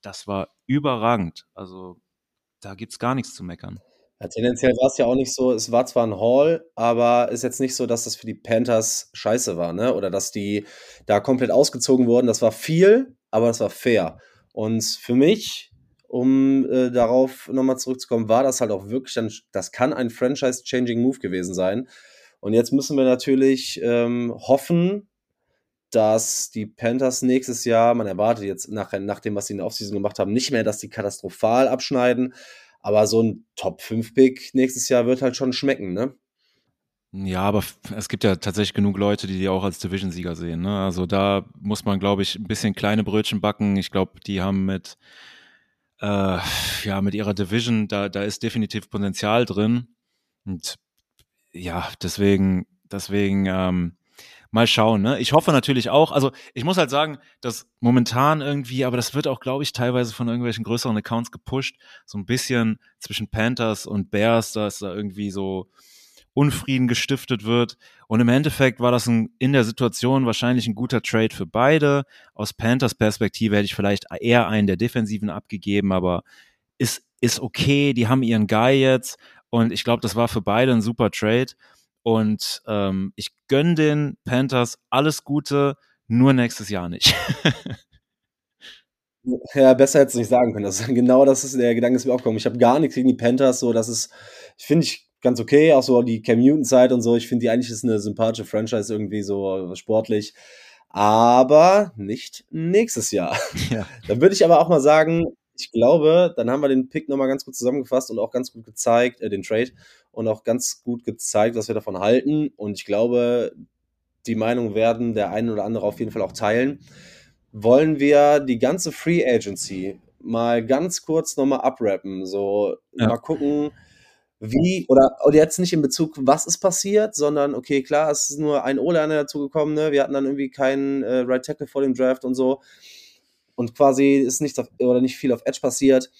das war überragend. Also da gibt es gar nichts zu meckern. Ja, tendenziell war es ja auch nicht so es war zwar ein Haul, aber ist jetzt nicht so, dass das für die Panthers scheiße war, ne? Oder dass die da komplett ausgezogen wurden. Das war viel, aber das war fair. Und für mich, um äh, darauf nochmal zurückzukommen, war das halt auch wirklich dann das kann ein Franchise-Changing Move gewesen sein. Und jetzt müssen wir natürlich ähm, hoffen, dass die Panthers nächstes Jahr, man erwartet jetzt nach, nach dem, was sie in der Offseason gemacht haben, nicht mehr, dass die katastrophal abschneiden, aber so ein Top-5-Pick nächstes Jahr wird halt schon schmecken, ne? Ja, aber es gibt ja tatsächlich genug Leute, die die auch als Division-Sieger sehen. Ne? Also da muss man, glaube ich, ein bisschen kleine Brötchen backen. Ich glaube, die haben mit, äh, ja, mit ihrer Division, da, da ist definitiv Potenzial drin. Und ja, deswegen, deswegen, ähm, mal schauen. Ne? Ich hoffe natürlich auch, also ich muss halt sagen, dass momentan irgendwie, aber das wird auch, glaube ich, teilweise von irgendwelchen größeren Accounts gepusht, so ein bisschen zwischen Panthers und Bears, dass da irgendwie so Unfrieden gestiftet wird. Und im Endeffekt war das ein, in der Situation wahrscheinlich ein guter Trade für beide. Aus Panthers Perspektive hätte ich vielleicht eher einen der Defensiven abgegeben, aber ist, ist okay. Die haben ihren Guy jetzt. Und ich glaube, das war für beide ein super Trade. Und ähm, ich gönne den Panthers alles Gute, nur nächstes Jahr nicht. ja, besser hätte es nicht sagen können. Das ist, genau das ist der Gedanke, ist mir aufgekommen. Ich habe gar nichts gegen die Panthers, so das ist, ich finde ich ganz okay, auch so die Cam Newton-Zeit und so. Ich finde die eigentlich ist eine sympathische Franchise irgendwie so sportlich. Aber nicht nächstes Jahr. Ja. Dann würde ich aber auch mal sagen, ich glaube, dann haben wir den Pick nochmal ganz gut zusammengefasst und auch ganz gut gezeigt, äh, den Trade und auch ganz gut gezeigt, was wir davon halten. Und ich glaube, die Meinung werden der eine oder andere auf jeden Fall auch teilen. Wollen wir die ganze Free Agency mal ganz kurz nochmal abrappen? So, ja. mal gucken, wie, oder, oder jetzt nicht in Bezug, was ist passiert, sondern, okay, klar, es ist nur ein O-Liner dazugekommen, ne? Wir hatten dann irgendwie keinen äh, Right Tackle vor dem Draft und so. Und quasi ist nichts auf, oder nicht viel auf Edge passiert.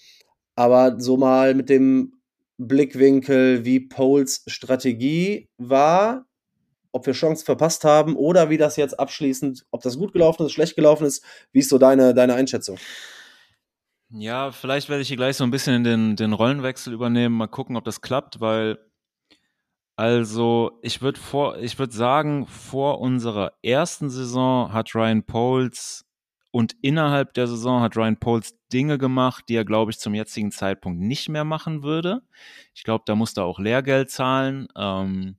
Aber so mal mit dem Blickwinkel, wie Poles Strategie war, ob wir Chancen verpasst haben oder wie das jetzt abschließend, ob das gut gelaufen ist, schlecht gelaufen ist. Wie ist so deine, deine Einschätzung? Ja, vielleicht werde ich hier gleich so ein bisschen den, den Rollenwechsel übernehmen, mal gucken, ob das klappt, weil also ich würde vor, ich würde sagen, vor unserer ersten Saison hat Ryan Poles und innerhalb der Saison hat Ryan Poles Dinge gemacht, die er, glaube ich, zum jetzigen Zeitpunkt nicht mehr machen würde. Ich glaube, da musste er auch Lehrgeld zahlen. Ähm,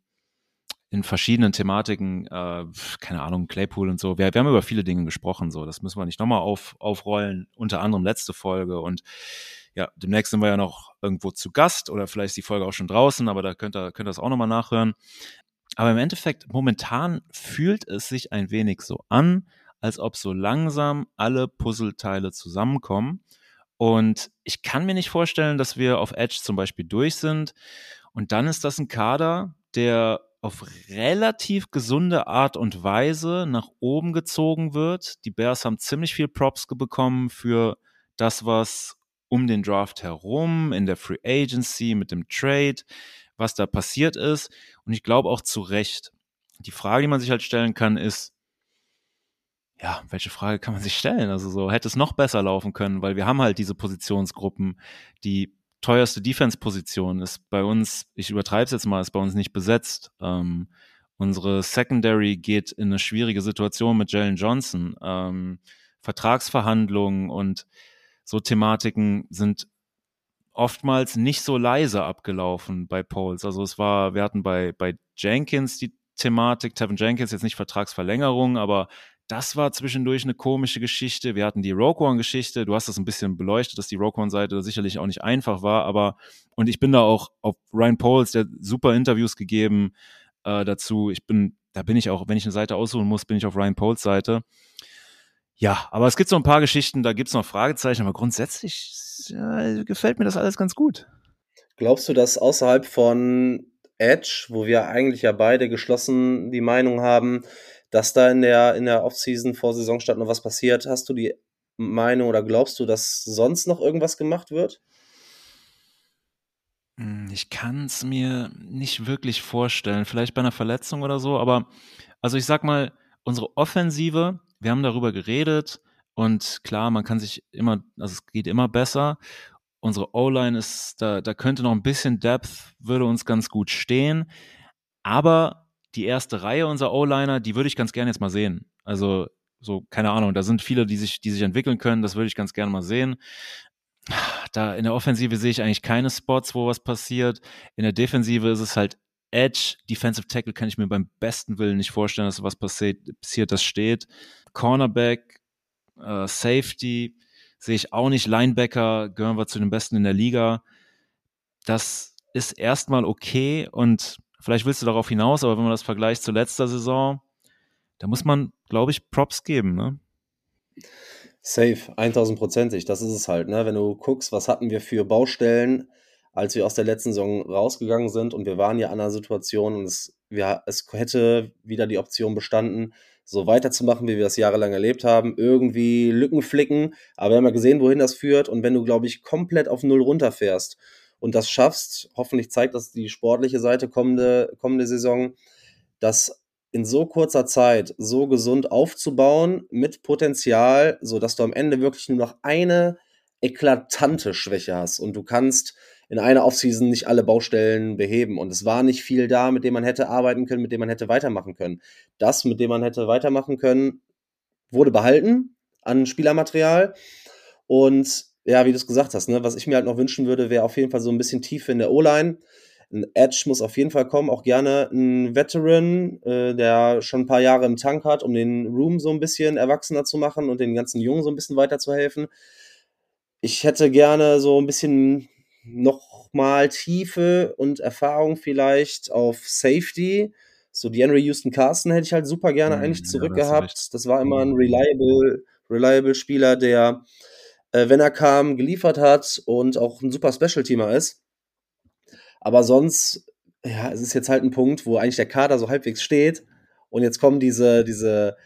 in verschiedenen Thematiken, äh, keine Ahnung, Claypool und so. Wir, wir haben über viele Dinge gesprochen, so. Das müssen wir nicht nochmal auf, aufrollen. Unter anderem letzte Folge und ja, demnächst sind wir ja noch irgendwo zu Gast oder vielleicht ist die Folge auch schon draußen, aber da könnt ihr, könnt ihr das auch nochmal nachhören. Aber im Endeffekt, momentan fühlt es sich ein wenig so an, als ob so langsam alle Puzzleteile zusammenkommen. Und ich kann mir nicht vorstellen, dass wir auf Edge zum Beispiel durch sind. Und dann ist das ein Kader, der auf relativ gesunde Art und Weise nach oben gezogen wird. Die Bears haben ziemlich viel Props bekommen für das, was um den Draft herum, in der Free Agency, mit dem Trade, was da passiert ist. Und ich glaube auch zu Recht. Die Frage, die man sich halt stellen kann, ist, ja, welche Frage kann man sich stellen? Also so, hätte es noch besser laufen können, weil wir haben halt diese Positionsgruppen, die teuerste Defense-Position ist bei uns, ich übertreibe es jetzt mal, ist bei uns nicht besetzt. Ähm, unsere Secondary geht in eine schwierige Situation mit Jalen Johnson. Ähm, Vertragsverhandlungen und so Thematiken sind oftmals nicht so leise abgelaufen bei Poles. Also es war, wir hatten bei, bei Jenkins die Thematik, Tevin Jenkins jetzt nicht Vertragsverlängerung, aber das war zwischendurch eine komische Geschichte. Wir hatten die Rogue One-Geschichte. Du hast das ein bisschen beleuchtet, dass die Rogue One-Seite sicherlich auch nicht einfach war. Aber, und ich bin da auch auf Ryan Poles, der super Interviews gegeben äh, dazu. Ich bin, da bin ich auch, wenn ich eine Seite aussuchen muss, bin ich auf Ryan Poles Seite. Ja, aber es gibt so ein paar Geschichten, da gibt es noch Fragezeichen, aber grundsätzlich ja, gefällt mir das alles ganz gut. Glaubst du, dass außerhalb von Edge, wo wir eigentlich ja beide geschlossen die Meinung haben, dass da in der, in der Offseason vor Saisonstart noch was passiert. Hast du die Meinung oder glaubst du, dass sonst noch irgendwas gemacht wird? Hm, ich kann es mir nicht wirklich vorstellen. Vielleicht bei einer Verletzung oder so, aber also ich sag mal, unsere Offensive, wir haben darüber geredet und klar, man kann sich immer, also es geht immer besser. Unsere O-Line ist, da, da könnte noch ein bisschen Depth, würde uns ganz gut stehen. Aber die erste Reihe unserer O-Liner, die würde ich ganz gerne jetzt mal sehen. Also, so, keine Ahnung, da sind viele, die sich, die sich entwickeln können, das würde ich ganz gerne mal sehen. Da in der Offensive sehe ich eigentlich keine Spots, wo was passiert. In der Defensive ist es halt Edge, Defensive Tackle kann ich mir beim besten Willen nicht vorstellen, dass was passiert, das steht. Cornerback, äh, Safety sehe ich auch nicht. Linebacker gehören wir zu den Besten in der Liga. Das ist erstmal okay und Vielleicht willst du darauf hinaus, aber wenn man das vergleicht zu letzter Saison, da muss man, glaube ich, Props geben, ne? Safe, 1000%ig, das ist es halt, ne? Wenn du guckst, was hatten wir für Baustellen, als wir aus der letzten Saison rausgegangen sind und wir waren ja an einer Situation und es, wir, es hätte wieder die Option bestanden, so weiterzumachen, wie wir das jahrelang erlebt haben, irgendwie Lücken flicken, aber wir haben ja gesehen, wohin das führt und wenn du, glaube ich, komplett auf Null runterfährst und das schaffst, hoffentlich zeigt das die sportliche Seite kommende, kommende Saison, das in so kurzer Zeit so gesund aufzubauen mit Potenzial, so dass du am Ende wirklich nur noch eine eklatante Schwäche hast und du kannst in einer Offseason nicht alle Baustellen beheben und es war nicht viel da, mit dem man hätte arbeiten können, mit dem man hätte weitermachen können. Das, mit dem man hätte weitermachen können, wurde behalten an Spielermaterial und ja, wie du es gesagt hast, ne, was ich mir halt noch wünschen würde, wäre auf jeden Fall so ein bisschen Tiefe in der O-Line. Ein Edge muss auf jeden Fall kommen, auch gerne ein Veteran, äh, der schon ein paar Jahre im Tank hat, um den Room so ein bisschen erwachsener zu machen und den ganzen Jungen so ein bisschen weiterzuhelfen. Ich hätte gerne so ein bisschen noch mal Tiefe und Erfahrung vielleicht auf Safety, So die Henry Houston Carson hätte ich halt super gerne Hm, eigentlich ja, da zurück hast du gehabt. recht. Das war immer ein reliable, reliable Spieler, der, äh, wenn er kam, geliefert hat und auch ein super Special-Teamer ist. Aber sonst, ja, es ist jetzt halt ein Punkt, wo eigentlich der Kader so halbwegs steht und jetzt kommen diese, diese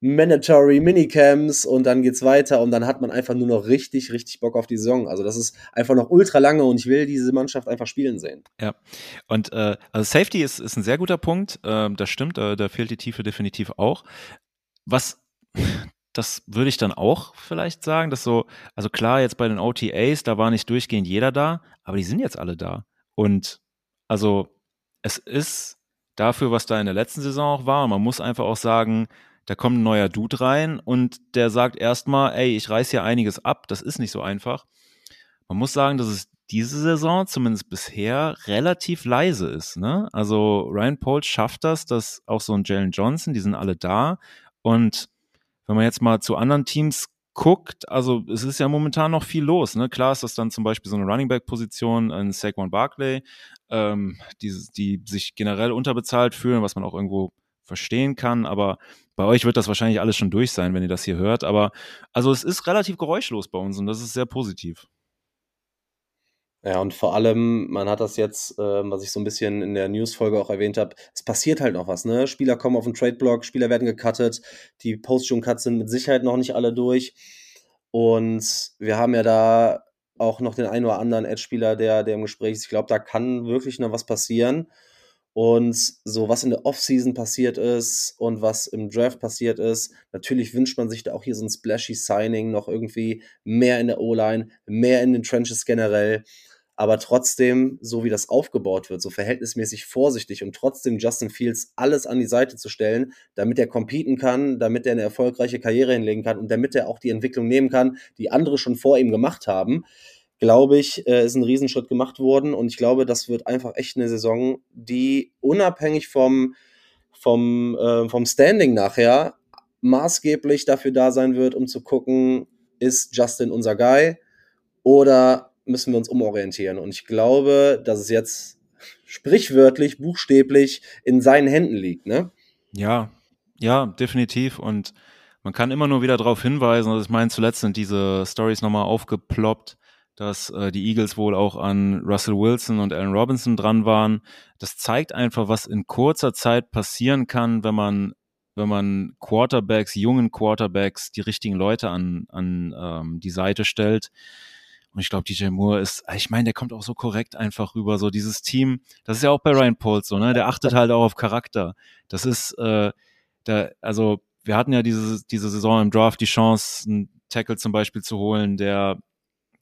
Mandatory Minicamps und dann geht's weiter und dann hat man einfach nur noch richtig, richtig Bock auf die Saison. Also das ist einfach noch ultra lange und ich will diese Mannschaft einfach spielen sehen. Ja, und äh, also Safety ist, ist ein sehr guter Punkt. Ähm, das stimmt, äh, da fehlt die Tiefe definitiv auch. Was, das würde ich dann auch vielleicht sagen, dass so, also klar, jetzt bei den OTAs, da war nicht durchgehend jeder da, aber die sind jetzt alle da. Und also es ist dafür, was da in der letzten Saison auch war, man muss einfach auch sagen, da kommt ein neuer Dude rein und der sagt erstmal, ey, ich reiß hier einiges ab, das ist nicht so einfach. Man muss sagen, dass es diese Saison zumindest bisher relativ leise ist. Ne? Also Ryan Poles schafft das, dass auch so ein Jalen Johnson, die sind alle da. Und wenn man jetzt mal zu anderen Teams guckt, also es ist ja momentan noch viel los. Ne? Klar ist das dann zum Beispiel so eine Running Back Position in Saquon Barkley, ähm, die, die sich generell unterbezahlt fühlen, was man auch irgendwo verstehen kann, aber bei euch wird das wahrscheinlich alles schon durch sein, wenn ihr das hier hört. Aber also es ist relativ geräuschlos bei uns und das ist sehr positiv. Ja, und vor allem, man hat das jetzt, äh, was ich so ein bisschen in der News-Folge auch erwähnt habe, es passiert halt noch was, ne? Spieler kommen auf den Trade-Block, Spieler werden gecuttet, die Post-June-Cuts sind mit Sicherheit noch nicht alle durch. Und wir haben ja da auch noch den einen oder anderen Edge-Spieler, der, der im Gespräch ist. Ich glaube, da kann wirklich noch was passieren. Und so, was in der Offseason passiert ist und was im Draft passiert ist, natürlich wünscht man sich da auch hier so ein splashy Signing, noch irgendwie mehr in der O-Line, mehr in den Trenches generell. Aber trotzdem, so wie das aufgebaut wird, so verhältnismäßig vorsichtig und trotzdem Justin Fields alles an die Seite zu stellen, damit er competen kann, damit er eine erfolgreiche Karriere hinlegen kann und damit er auch die Entwicklung nehmen kann, die andere schon vor ihm gemacht haben, glaube ich, äh, ist ein Riesenschritt gemacht worden. Und ich glaube, das wird einfach echt eine Saison, die unabhängig vom, vom, äh, vom Standing nachher maßgeblich dafür da sein wird, um zu gucken, ist Justin unser Guy oder müssen wir uns umorientieren. Und ich glaube, dass es jetzt sprichwörtlich, buchstäblich in seinen Händen liegt, ne? Ja, ja, definitiv. Und man kann immer nur wieder darauf hinweisen, also ich meine, zuletzt sind diese Stories nochmal aufgeploppt, dass äh, die Eagles wohl auch an Russell Wilson und Allen Robinson dran waren. Das zeigt einfach, was in kurzer Zeit passieren kann, wenn man wenn man Quarterbacks, jungen Quarterbacks, die richtigen Leute an, an ähm, die Seite stellt. Und ich glaube, DJ Moore ist, ich meine, der kommt auch so korrekt einfach rüber. So dieses Team, das ist ja auch bei Ryan Pauls so, ne? Der achtet halt auch auf Charakter. Das ist, äh, da, also wir hatten ja diese, diese Saison im Draft die Chance, einen Tackle zum Beispiel zu holen, der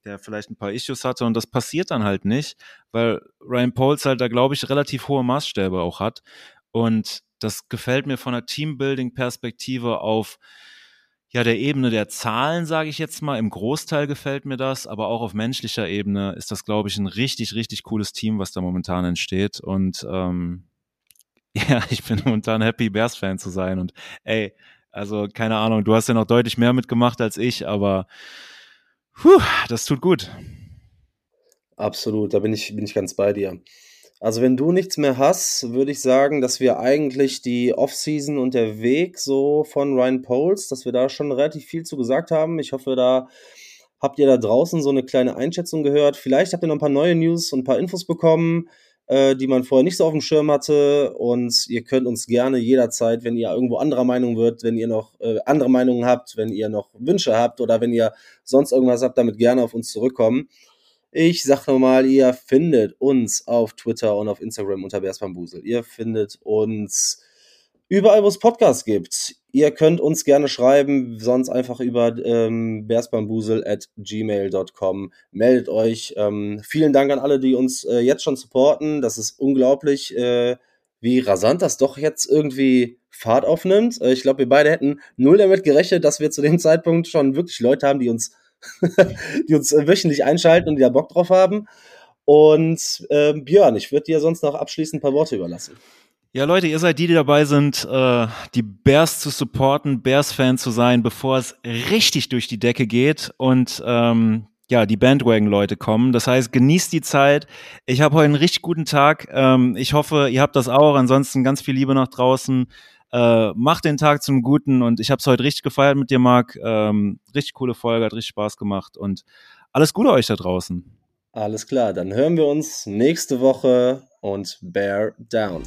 der vielleicht ein paar Issues hatte und das passiert dann halt nicht, weil Ryan Pauls halt da, glaube ich, relativ hohe Maßstäbe auch hat. Und das gefällt mir von der Teambuilding-Perspektive auf ja, der Ebene der Zahlen, sage ich jetzt mal, im Großteil gefällt mir das, aber auch auf menschlicher Ebene ist das, glaube ich, ein richtig, richtig cooles Team, was da momentan entsteht. Und ähm, ja, ich bin momentan happy, Bears-Fan zu sein. Und ey, also keine Ahnung, du hast ja noch deutlich mehr mitgemacht als ich, aber puh, das tut gut. Absolut, da bin ich, bin ich ganz bei dir. Also wenn du nichts mehr hast, würde ich sagen, dass wir eigentlich die Offseason und der Weg so von Ryan Poles, dass wir da schon relativ viel zu gesagt haben. Ich hoffe, da habt ihr da draußen so eine kleine Einschätzung gehört. Vielleicht habt ihr noch ein paar neue News und ein paar Infos bekommen, äh, die man vorher nicht so auf dem Schirm hatte. Und ihr könnt uns gerne jederzeit, wenn ihr irgendwo anderer Meinung wird, wenn ihr noch äh, andere Meinungen habt, wenn ihr noch Wünsche habt oder wenn ihr sonst irgendwas habt, damit gerne auf uns zurückkommen. Ich sag nochmal, ihr findet uns auf Twitter und auf Instagram unter Bärsbambusel. Ihr findet uns überall, wo es Podcasts gibt. Ihr könnt uns gerne schreiben, sonst einfach über ähm, gmail.com. Meldet euch. Ähm, vielen Dank an alle, die uns äh, jetzt schon supporten. Das ist unglaublich, äh, wie rasant das doch jetzt irgendwie Fahrt aufnimmt. Äh, ich glaube, wir beide hätten null damit gerechnet, dass wir zu dem Zeitpunkt schon wirklich Leute haben, die uns die uns äh, wöchentlich einschalten und die da Bock drauf haben. Und äh, Björn, ich würde dir sonst noch abschließend ein paar Worte überlassen. Ja, Leute, ihr seid die, die dabei sind, äh, die Bears zu supporten, Bears-Fan zu sein, bevor es richtig durch die Decke geht. Und ähm, ja, die Bandwagon-Leute kommen. Das heißt, genießt die Zeit. Ich habe heute einen richtig guten Tag. Ähm, ich hoffe, ihr habt das auch. Ansonsten ganz viel Liebe nach draußen. Äh, mach den Tag zum Guten und ich habe es heute richtig gefeiert mit dir, Marc. Ähm, richtig coole Folge, hat richtig Spaß gemacht und alles Gute euch da draußen. Alles klar, dann hören wir uns nächste Woche und Bear Down.